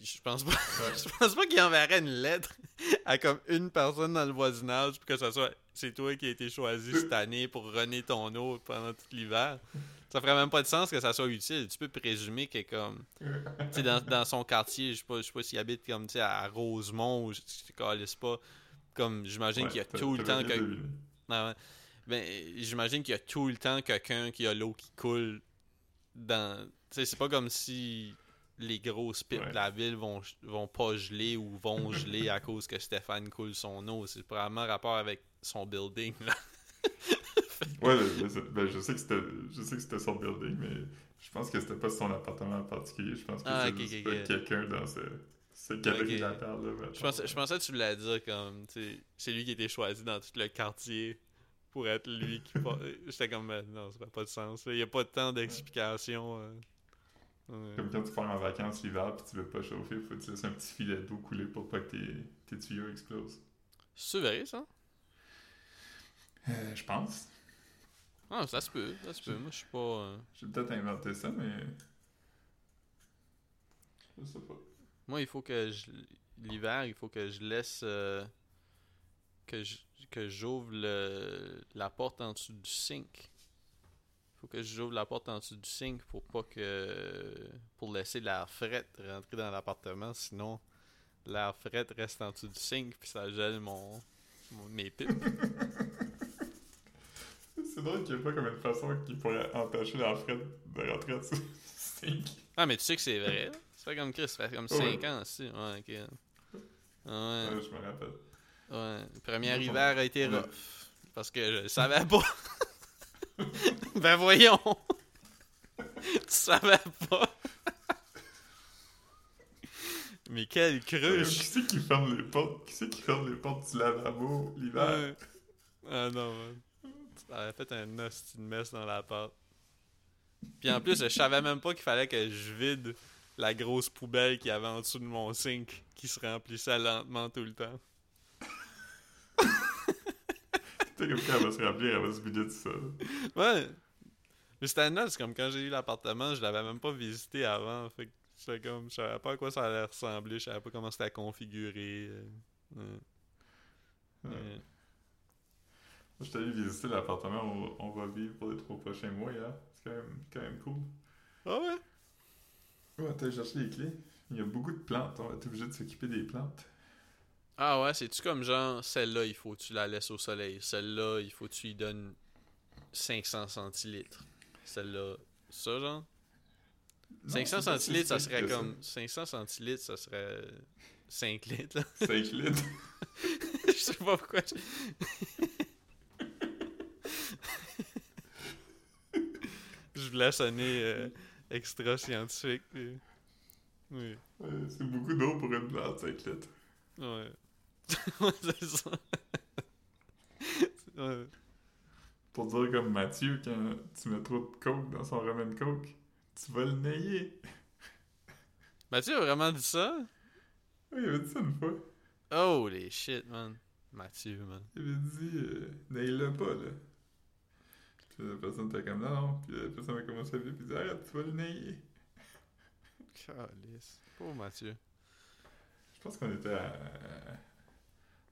Je pense pas je pense pas qu'il enverrait une lettre à comme une personne dans le voisinage pour que ça soit c'est toi qui as été choisi cette année pour runner ton eau pendant tout l'hiver. Ça ferait même pas de sens que ça soit utile. Tu peux présumer que comme tu sais, dans, dans son quartier, je sais pas, je sais pas s'il habite comme tu sais à Rosemont ou je calisse pas. Comme j'imagine Ouais, qu'il y a tout le temps que ah ouais. Ben, j'imagine qu'il y a tout le temps quelqu'un qui a l'eau qui coule dans. C'est pas comme si les grosses pipes Ouais. de la ville vont, vont pas geler ou vont geler à cause que Stéphane coule son eau. C'est probablement rapport avec son building. Là. Ouais, mais c'est- ben, je sais que c'était je sais que c'était son building, mais je pense que c'était pas son appartement en particulier. Je pense que Ah, juste ok, pas ok. Quelqu'un dans ce, ce galerie Ok. latéral là. Je pensais, je pensais que tu voulais dire comme. C'est lui qui a été choisi dans tout le quartier pour être lui qui. J'étais comme. euh, Non, ça n'a pas de sens. Il n'y a pas tant d'explications. euh. Ouais. Comme quand tu pars en vacances l'hiver puis tu veux pas chauffer, faut que tu laisses un petit filet d'eau couler pour pas que tes, tes tuyaux explosent. C'est vrai, ça? Euh, je pense. Ah, ça se peut. Ça se peut. Moi, je suis pas. euh, J'ai peut-être inventé ça, mais. Je sais pas. Moi, il faut que je. L'hiver, il faut que je laisse. euh, que je- que j'ouvre le- la porte en dessous du sink. Il faut que j'ouvre la porte en dessous du sink pour pas que. pour laisser l'air frais rentrer dans l'appartement. Sinon, l'air frais reste en dessous du sink puis ça gèle mon. mon- mes pipes. C'est drôle qu'il n'y ait pas comme une façon qui pourrait empêcher l'Alfred de rentrer en dessous du sink. Ah, mais tu sais que c'est vrai. Ça fait comme Chris, ça fait comme Ouais. 5 ans aussi. Ouais, ok. Ouais. Ouais, je me rappelle. Ouais, le premier hiver a été rough. Parce que je le savais pas. ben voyons. tu savais pas. Mais quelle Qui cruche. c'est qui ferme les portes? Qui c'est qui ferme les portes du lavabo l'hiver? Ouais. Ah non, man. Tu avais fait un hostie de messe dans la pâte. Puis en plus, je savais même pas qu'il fallait que je vide la grosse poubelle qu'il y avait en dessous de mon sink qui se remplissait lentement tout le temps. Sais, comme quand elle va se remplir, elle va se vider tout seul. Ouais. Mais c'était nuts, comme quand j'ai eu l'appartement, je l'avais même pas visité avant. Fait que j'étais comme, je savais pas à quoi ça allait ressembler, je savais pas comment c'était configuré. euh, ouais. Ouais. Ouais. Moi, je suis allé visiter l'appartement où on va vivre pour les trois prochains mois, là. C'est quand même, quand même cool. Ah ouais? Ouais, t'as cherché les clés. Il y a beaucoup de plantes. On va être obligé de s'occuper des plantes. Ah ouais, c'est-tu comme genre, celle-là, il faut que tu la laisses au soleil. Celle-là, il faut que tu lui donnes 500 centilitres. Celle-là, ça genre? Non, 500 c'est pas si centilitres, ça serait comme... 500 centilitres, ça serait 5 litres, là. 5 litres. Je sais pas pourquoi. je- Je voulais sonner euh, extra scientifique. puis- Oui. C'est beaucoup d'eau pour une plante, 5 litres. Ouais. Ouais, c'est ça. Ouais. Pour dire comme Mathieu, quand tu mets trop de coke dans son ramen coke, tu vas le nailler. Mathieu a vraiment dit ça? Ouais, il avait dit ça une fois. Holy shit, man. Mathieu, man. Il avait dit, euh, naille-le pas, là. Puis la personne était comme, non, non. Puis la personne a commencé à vivre, puis dit, arrête, tu vas le nailler. Calice. Pauvre Mathieu. Je pense qu'on était à,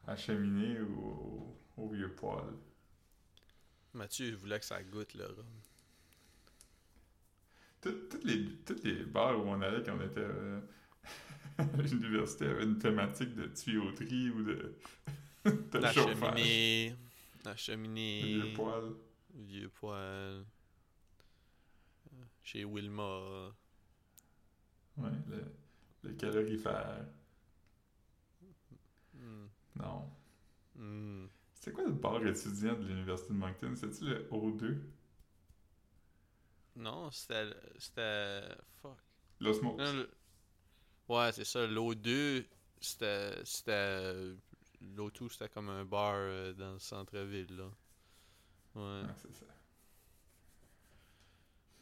à cheminée ou au, au vieux poil. Mathieu, il voulait que ça goûte, le rhum. Tout- Toutes les, toutes les bars où on allait quand on était euh, à l'université avaient une thématique de tuyauterie ou de, de La chauffage. cheminée. La Le cheminée. vieux poil. Vieux poil. Euh, Chez Wilma. Ouais, le, le calorifère. Hmm. Non. Hmm. C'était quoi le bar étudiant de l'université de Moncton? C'était-tu le O2? Non, c'était. C'était. Fuck. L'Osmos. Non, le- Ouais, c'est ça. L'O2, c'était. C'était. L'O2, c'était comme un bar euh, dans le centre-ville, là. Ouais. Ah, c'est ça.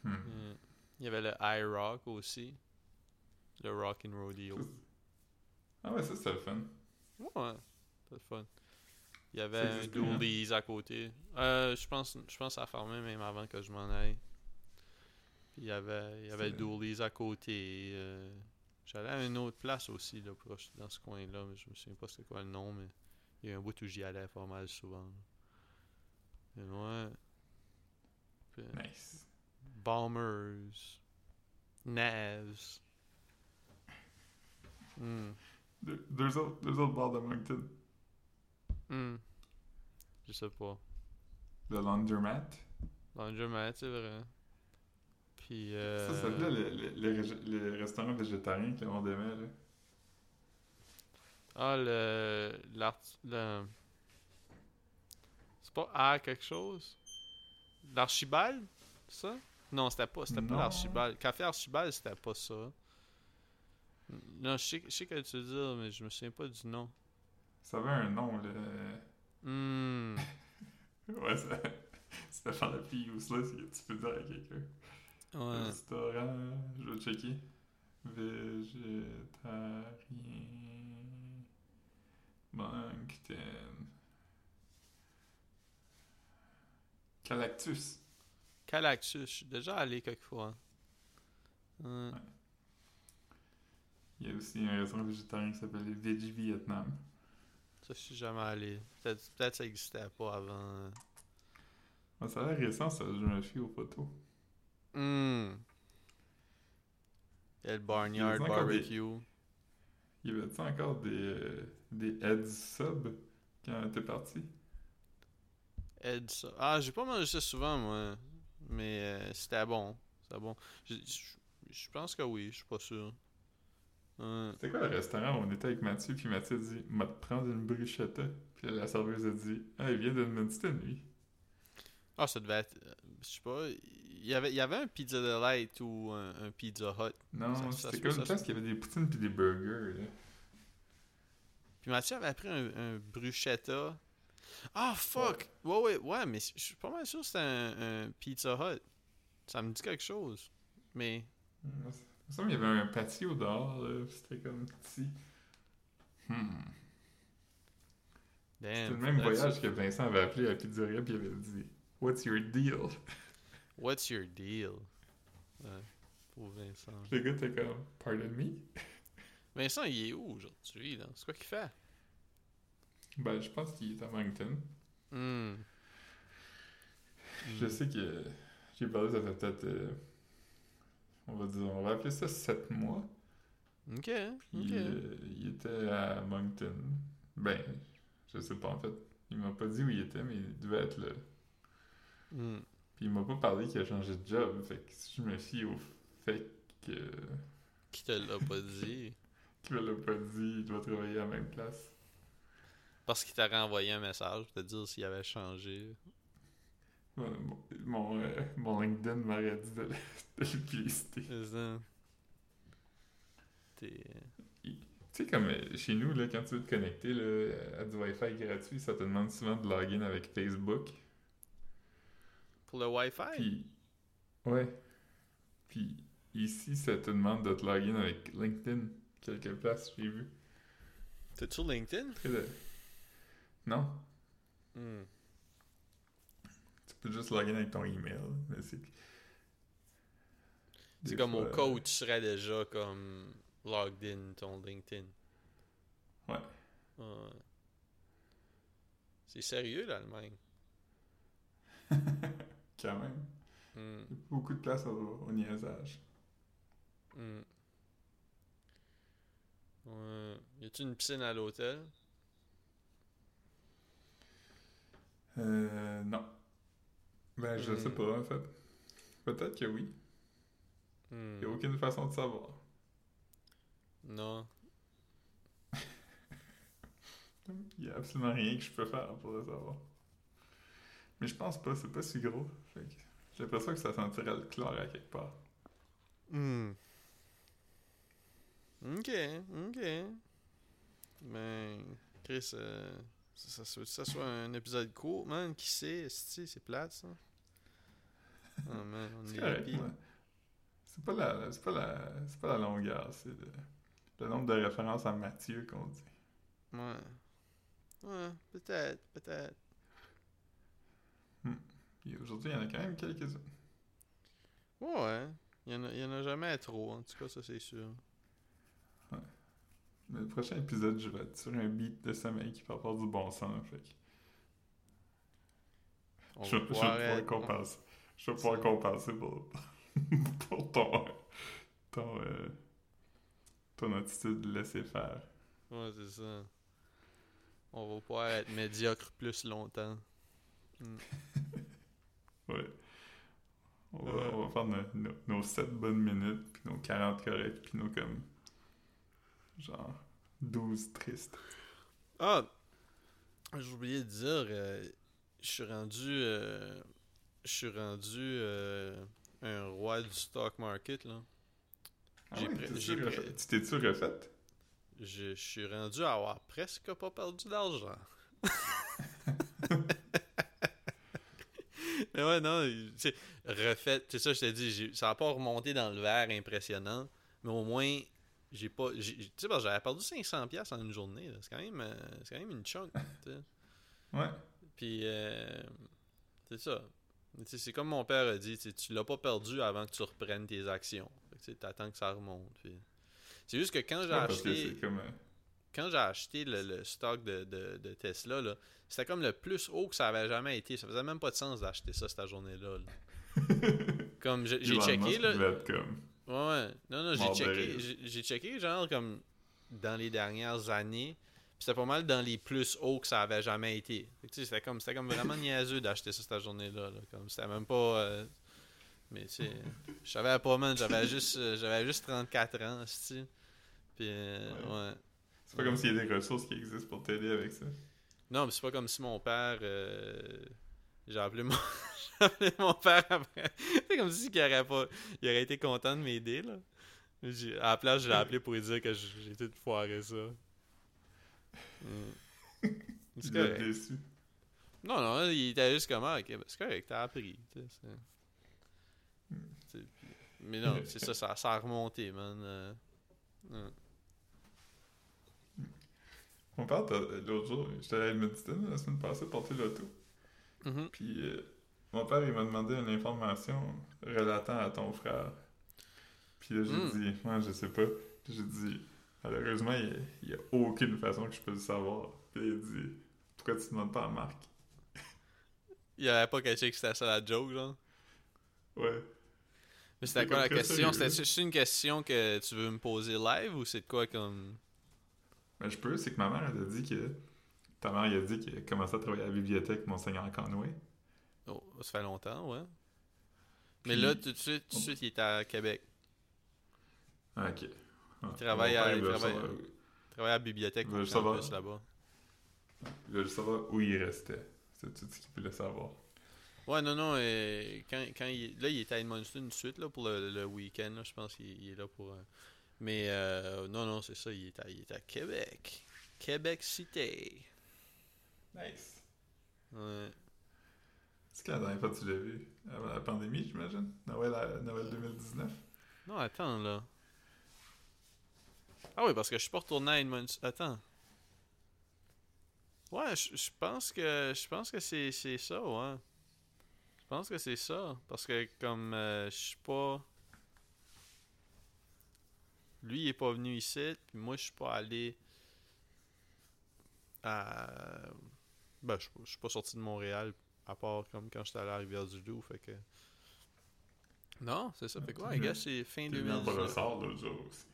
Hmm. Ouais. Il y avait le iRock aussi. Le Rock and Rodeo. Ah ouais, ça c'était le fun. Ouais, c'était le fun. Il y avait un plus, hein? Doolies à côté. Euh, je pense, je pense a fermé même avant que je m'en aille. Puis il y avait, il y avait Doolies à côté. euh, J'allais à une autre place aussi, là, proche dans ce coin-là, mais je me souviens pas c'était quoi le nom, mais il y a un bout où j'y allais pas mal souvent. Mais ouais. Puis, Nice. Bombers. Navs. Hmm. Deux, deux autres, deux autres bars de Moncton. Hmm. Je sais pas. Le Laundromat. Laundromat, c'est vrai. Puis. Euh... Ça, ça s'appelait le, le, le rég- le restaurant végétarien que le monde aimait, là. Ah, le. L'art. Le... Pas A quelque chose? L'Archibald Ça? Non, c'était pas. C'était pas l'Archibald. Café Archibald, c'était pas ça. Non, je sais, je sais que tu veux dire, mais je me souviens pas du nom. Ça avait un nom, là. Hmm. Ouais, ça... C'était faire la plus useless que tu peux dire à quelqu'un. Ouais. Restaurant, je vais checker. Végétarien. Moncton. Calactus. Calactus, je suis déjà allé quelquefois. Ouais. Il y a aussi un restaurant végétarien qui s'appelle Veggie Vietnam. Ça, je suis jamais allé. Peut-être peut ça existait pas avant. Ouais, ça a l'air récent, ça, je me fie aux photos. Il y a le Barnyard Il des- Barbecue. Il y avait-tu encore des, euh, des heads sub quand t'es parti? Ed, ça. Ah, j'ai pas mangé ça souvent, moi. Mais euh, c'était bon. C'était bon. Je, pense que oui, je suis pas sûr. Ouais. C'était quoi le restaurant où on était avec Mathieu, puis Mathieu a dit « M'a te prendre une bruschetta ». Puis la serveuse a dit « Ah, il vient de Winston, lui. Ah, ça devait être. euh, Je sais pas. Il y avait, il y avait un Pizza Delight ou un, un Pizza Hut. » Non, c'était comme une ça place se qui avait des poutines puis des burgers, là. Puis Mathieu avait pris un, un bruschetta. Ah, fuck! Ouais, ouais, ouais, mais je suis pas mal sûr que c'était un, un Pizza Hut. Ça me dit quelque chose. Mais. Il me semble qu'il y avait un patio dehors, là, c'était comme petit. Hmm. Damn, C'était le même voyage que Vincent avait appelé à la pizzeria, puis il avait dit « What's your deal? What's your deal? Ouais, pour Vincent. » Le gars était comme « Pardon me? Vincent, il est où aujourd'hui, là? C'est quoi qu'il fait? » Ben, je pense qu'il est à Moncton. Hmm. Je sais que j'ai parlé, ça fait peut-être, euh, on va dire, on va appeler ça 7 mois. Ok, Puis euh, il était à Moncton. Ben, je sais pas en fait. Il m'a pas dit où il était, mais il devait être là. Hmm. Puis il m'a pas parlé qu'il a changé de job. Fait que si je me fie au fait que. Qui te l'a pas dit? qu'il me l'a pas dit, il doit travailler à la même place. Parce qu'il t'a renvoyé un message pour te dire s'il avait changé. Mon, mon, euh, mon LinkedIn m'aurait dit de, le- de le publicité. C'est ça. T'es... Tu sais, comme euh, chez nous, là, quand tu veux te connecter là, à du Wi-Fi gratuit, ça te demande souvent de login avec Facebook. Pour le Wi-Fi? Puis, ouais. Puis ici, ça te demande de te login avec LinkedIn. Quelques places, j'ai vu. T'es sur LinkedIn? Non, Hmm. tu peux juste login avec ton email. Mais c'est. Comme au fois, cas où tu serais déjà comme logged in ton LinkedIn. Ouais. Ouais. C'est sérieux l'Allemagne. Quand même. Hmm. Beaucoup de place au, au niaisage. Hmm. Ouais. Y a-tu une piscine à l'hôtel? Euh, non. Ben, je Hmm. sais pas, en fait. Peut-être que oui. Hmm. Il a aucune façon de savoir. Non. Il y a absolument rien que je peux faire pour le savoir. Mais je pense pas, c'est pas si gros. Fait que j'ai l'impression que ça sentirait le chlore à quelque part. Hmm. Ok, ok. Ben, Chris, euh, ça, ça, ça soit un épisode court, man. Qui sait, c'est plate, ça. Oh man, on C'est est. C'est pas la, c'est pas la, c'est pas la longueur, c'est le, le nombre de références à Mathieu qu'on dit. Ouais. Ouais, peut-être, peut-être. Puis aujourd'hui, il y en a quand même quelques-uns. Ouais, ouais. Il y, en a, il y en a jamais trop, en tout cas, ça c'est sûr. Le prochain épisode, je vais être sur un beat de sommeil qui peut avoir du bon sens. Fait On je, va vais pouvoir compenser. Je vais pouvoir compenser pour, pour ton, ton, euh, ton attitude de laisser faire. Ouais, c'est ça. On va pouvoir être médiocre plus longtemps. Ouais. On va, Ouais. on va faire nos, nos, nos 7 bonnes minutes, puis nos 40 corrects, puis nos comme. Genre 12 tristes. Ah! J'ai oublié de dire, euh, je suis rendu. euh, je suis rendu euh, un roi du stock market, là. Ah ouais, refait- Tu t'es-tu refait? Je, je suis rendu à avoir presque pas perdu d'argent. Mais ouais, non, refait, c'est ça, je t'ai dit, j'ai- ça n'a pas remonté dans le verre impressionnant, mais au moins, j'ai pas. Tu sais, j'avais perdu 500$ piastres en une journée. C'est quand, même, euh, c'est quand même une chunk. Ouais. Puis, euh, c'est ça. C'est comme mon père a dit, tu l'as pas perdu avant que tu reprennes tes actions. Tu sais, t'attends que ça remonte. puis- C'est juste que quand j'ai Ouais, acheté comme. euh, quand j'ai acheté le, le stock de, de, de Tesla, c'était comme le plus haut que ça avait jamais été. Ça faisait même pas de sens d'acheter ça cette journée-là. là. comme j'ai checké, là. comme. Ouais, ouais. Non, non, j'ai checké. rire. J'ai checké, genre, comme dans les dernières années. Puis c'était pas mal dans les plus hauts que ça avait jamais été. C'était comme, c'était comme vraiment niaiseux d'acheter ça cette journée-là. là. Comme c'était même pas. euh, Mais tu sais, je savais pas, man. J'avais juste, euh, j'avais juste 34 ans. Puis, euh, Ouais. ouais. C'est pas comme s'il y a des ressources qui existent pour t'aider avec ça. Non, mais c'est pas comme si mon père. Euh, J'ai appelé mon. J'ai appelé mon père après. C'est comme si il aurait pas. Il aurait été content de m'aider, là. À la place, je l'ai appelé pour lui dire que j'ai tout foiré ça. Mm. C'est correct. déçu. Non, non, il était juste comme ah, ok, ben, c'est correct, t'as appris. c'est- Mais non, c'est ça, ça, ça a remonté, man. euh. Mm. Mon père, t'as- l'autre jour, j'étais allé à Edmundston la semaine passée porter l'auto. Mhm. Puis euh, mon père, il m'a demandé une information relatant à ton frère. Puis là, j'ai Mm. dit, moi, je sais pas. J'ai dit, malheureusement, il n'y a, aucune façon que je peux le savoir. Puis il a dit, pourquoi tu demandes pas à Marc? Il avait pas caché que c'était ça la joke, genre? Ouais. Mais c'était quoi la question? C'était juste une question que tu veux me poser live ou c'est de quoi comme? Ben, je peux, c'est que ma mère, elle a dit que. Ta mère, elle a dit qu'elle a commencé à travailler à la bibliothèque Monseigneur Conway. Oh, ça fait longtemps, ouais. Mais Puis- là, tout de suite, tout de suite, il est à Québec. Ah, ok. Ah, travaille à- il veut travaille- savoir- Il travaille à la bibliothèque au campus là-bas. Il veut savoir où il restait. C'est tout ce qu'il voulait savoir. Ouais, non, non, euh, quand, quand il, là, il était à Edmundston tout de suite, là, pour le, le week-end, je pense qu'il il est là pour... euh, mais, euh, non, non, c'est ça, il est, à, il est à Québec. Québec City. Nice. Ouais. C'est quand la dernière fois que tu l'as vu? Avant la pandémie, j'imagine? Noël, à- Noël 2019 Non, attends, là. Ah oui, parce que je suis pas retourné à Edmundston. Attends. Ouais, je, je pense que je pense que c'est c'est ça, ouais. Je pense que c'est ça. Parce que comme euh, je suis pas. Lui, il est pas venu ici, puis moi, je suis pas allé à. Ben, je je suis pas sorti de Montréal, à part comme quand j'étais allé à Rivière-du-Loup, fait que. Non, c'est ça. Fait que, ouais, gars, c'est fin T'es venu en 2019. ressort l'autre jour aussi.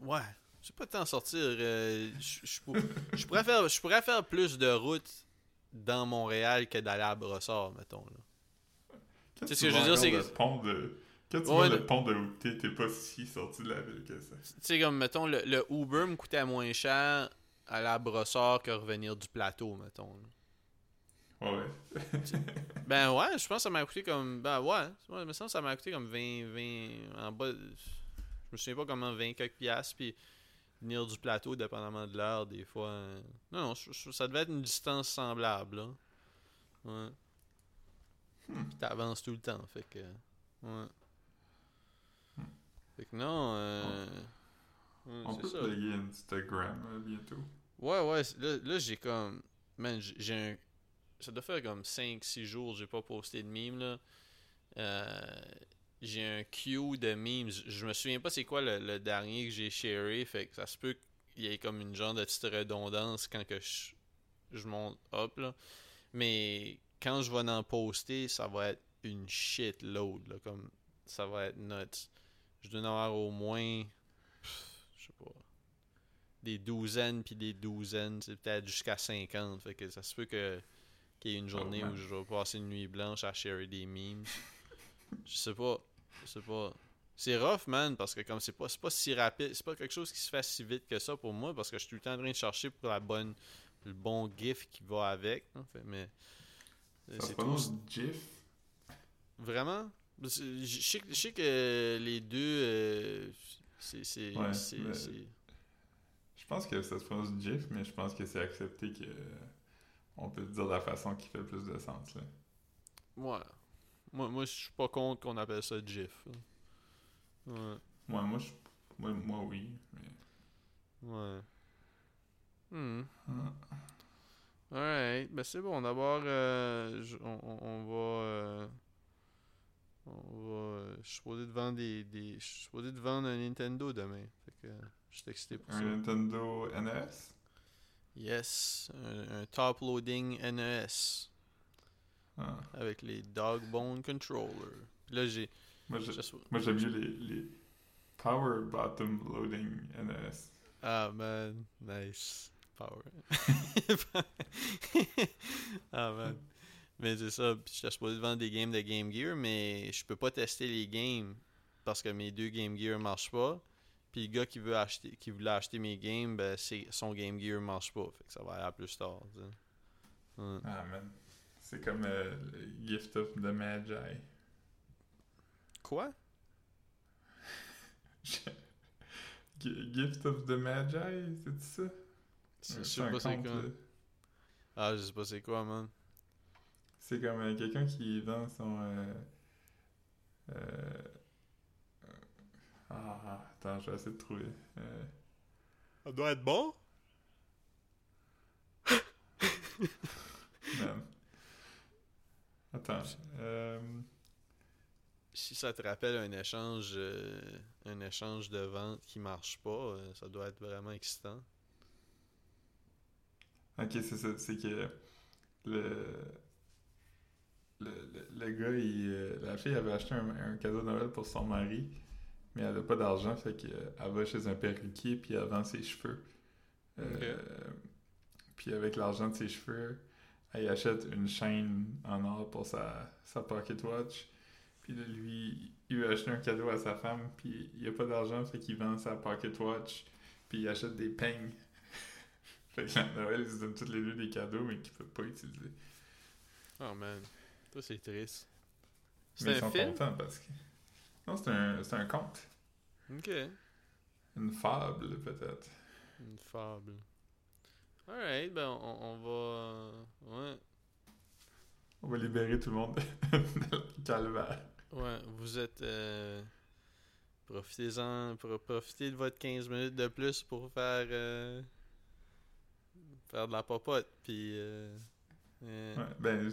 Ouais. Je sais pas tant sortir. euh, je, je pour- je pourrais faire, je pourrais faire plus de routes dans Montréal que d'aller à Brossard, mettons. Là. Quand Tu sais, ce que je veux vois dire, c'est encore que- le pont de... Quand tu Ouais, vois le- le pont de t'es pas si sorti de la ville que ça. Tu sais, comme, mettons, le, le Uber me coûtait moins cher à Brossard que revenir du plateau, mettons. là. Ouais. Ben ouais, je pense que ça m'a coûté comme. Ben ouais, ouais, me semble ça m'a coûté comme 20, 20. En bas. Je me souviens pas comment 20 quelques piastres, puis venir du plateau, dépendamment de l'heure, des fois. euh, Non, non, ça devait être une distance semblable, là. Ouais. Puis t'avances tout le temps, fait que. Ouais. Fait que non, euh. ouais, On peut ça. plugger Instagram euh, bientôt. Ouais, ouais, là, là j'ai comme. Man, j'ai- un. Ça doit faire comme 5-6 jours j'ai pas posté de meme, là. Euh, j'ai un queue de memes. Je- me souviens pas c'est quoi le, le dernier que j'ai sharé, fait que ça se peut qu'il y ait comme une genre de petite redondance quand que je, je monte up, là. Mais quand je vais en poster, ça va être une shitload, là. Comme, ça va être nuts. Je dois en avoir au moins. pff, Je sais pas des douzaines puis des douzaines, c'est peut-être jusqu'à 50. Fait que ça se peut que qu'il y ait une journée où je vais passer une nuit blanche à share des memes. je sais pas. Je sais pas. C'est rough, man, parce que comme c'est pas, c'est pas si rapide, c'est pas quelque chose qui se fait si vite que ça pour moi, parce que je suis tout le temps en train de chercher pour la bonne, le bon gif qui va avec. hein. Fait, mais Ça se c'est prononce tout. GIF? Vraiment? Je sais, je sais que les deux, euh, Ouais, c'est- Je pense que ça se prononce GIF, mais je pense que c'est accepté que on peut dire de la façon qui fait le plus de sens. Là. Ouais. Moi, moi je suis pas contre qu'on appelle ça GIF. là. Ouais. Moi, moi, je... moi, moi, oui. Mais... Ouais. Hmm. Ah. Alright. Ben c'est bon. D'abord, euh, on- on va. euh, on va. Je suis supposé de vendre des. des je suis supposé de vendre un Nintendo demain. Fait que euh, je suis excité pour Un ça. Nintendo E NES. Yes. Un, un top loading NES. Ah. Avec les Dog Bone Controller. Puis là, j'ai. Moi, j'ai- j'ai- moi, j'aime mieux les, les Power Bottom Loading NES. Ah man, nice. Power. ah man. Mais c'est ça, puis j'étais supposé vendre des games de Game Gear, mais je peux pas tester les games parce que mes deux Game Gear marchent pas. Puis le gars qui veut acheter qui voulait acheter mes games, ben c'est son Game Gear marche pas, fait que ça va aller à plus tard. Ouais. Ah, man. C'est comme euh, le Gift of the Magi. Quoi? Gift of the Magi, c'est ça? Je sais pas c'est quoi. Ah, je sais pas c'est quoi, man. C'est comme euh, quelqu'un qui vend son. euh, euh, ah, ah, attends, je vais essayer de trouver. Euh, Ça doit être bon? man. Attends. Euh, Si ça te rappelle un échange euh, un échange de vente qui marche pas, euh, ça doit être vraiment excitant. ok, c'est ça. C'est que le. Le, le, le gars, il, euh, la fille avait acheté un, un cadeau de Noël pour son mari, mais elle a pas d'argent, fait qu'elle va chez un perruquier, puis elle vend ses cheveux. Euh, Puis avec l'argent de ses cheveux, elle achète une chaîne en or pour sa, sa pocket watch. Puis là, lui, il veut acheter un cadeau à sa femme, puis il a pas d'argent, fait qu'il vend sa pocket watch, puis il achète des peignes. fait que Noël, ils se donnent toutes les deux des cadeaux, mais qu'ils peuvent pas utiliser. Oh man, ça c'est triste. Mais ils C'est sont un film? contents parce que. Non, c'est un, c'est un conte. Ok. Une fable, peut-être. Une fable. Alright, ben on, on va. Ouais. On va libérer tout le monde de calvaire. Ouais, vous êtes. euh, Profitez-en. Pour profiter de votre 15 minutes de plus pour faire. euh, Faire de la popote. Puis. euh, euh, Ouais, ben,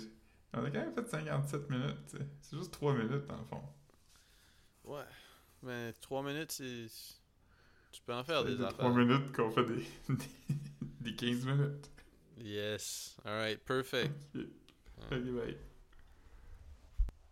on a quand même fait 57 minutes, tu sais. C'est juste 3 minutes, dans le fond. Ouais. Mais 3 minutes, c'est. Tu peux en faire des affaires. 3 minutes qu'on fait des, des, des 15 minutes. Yes. Alright, perfect. Ok, Ok, bye.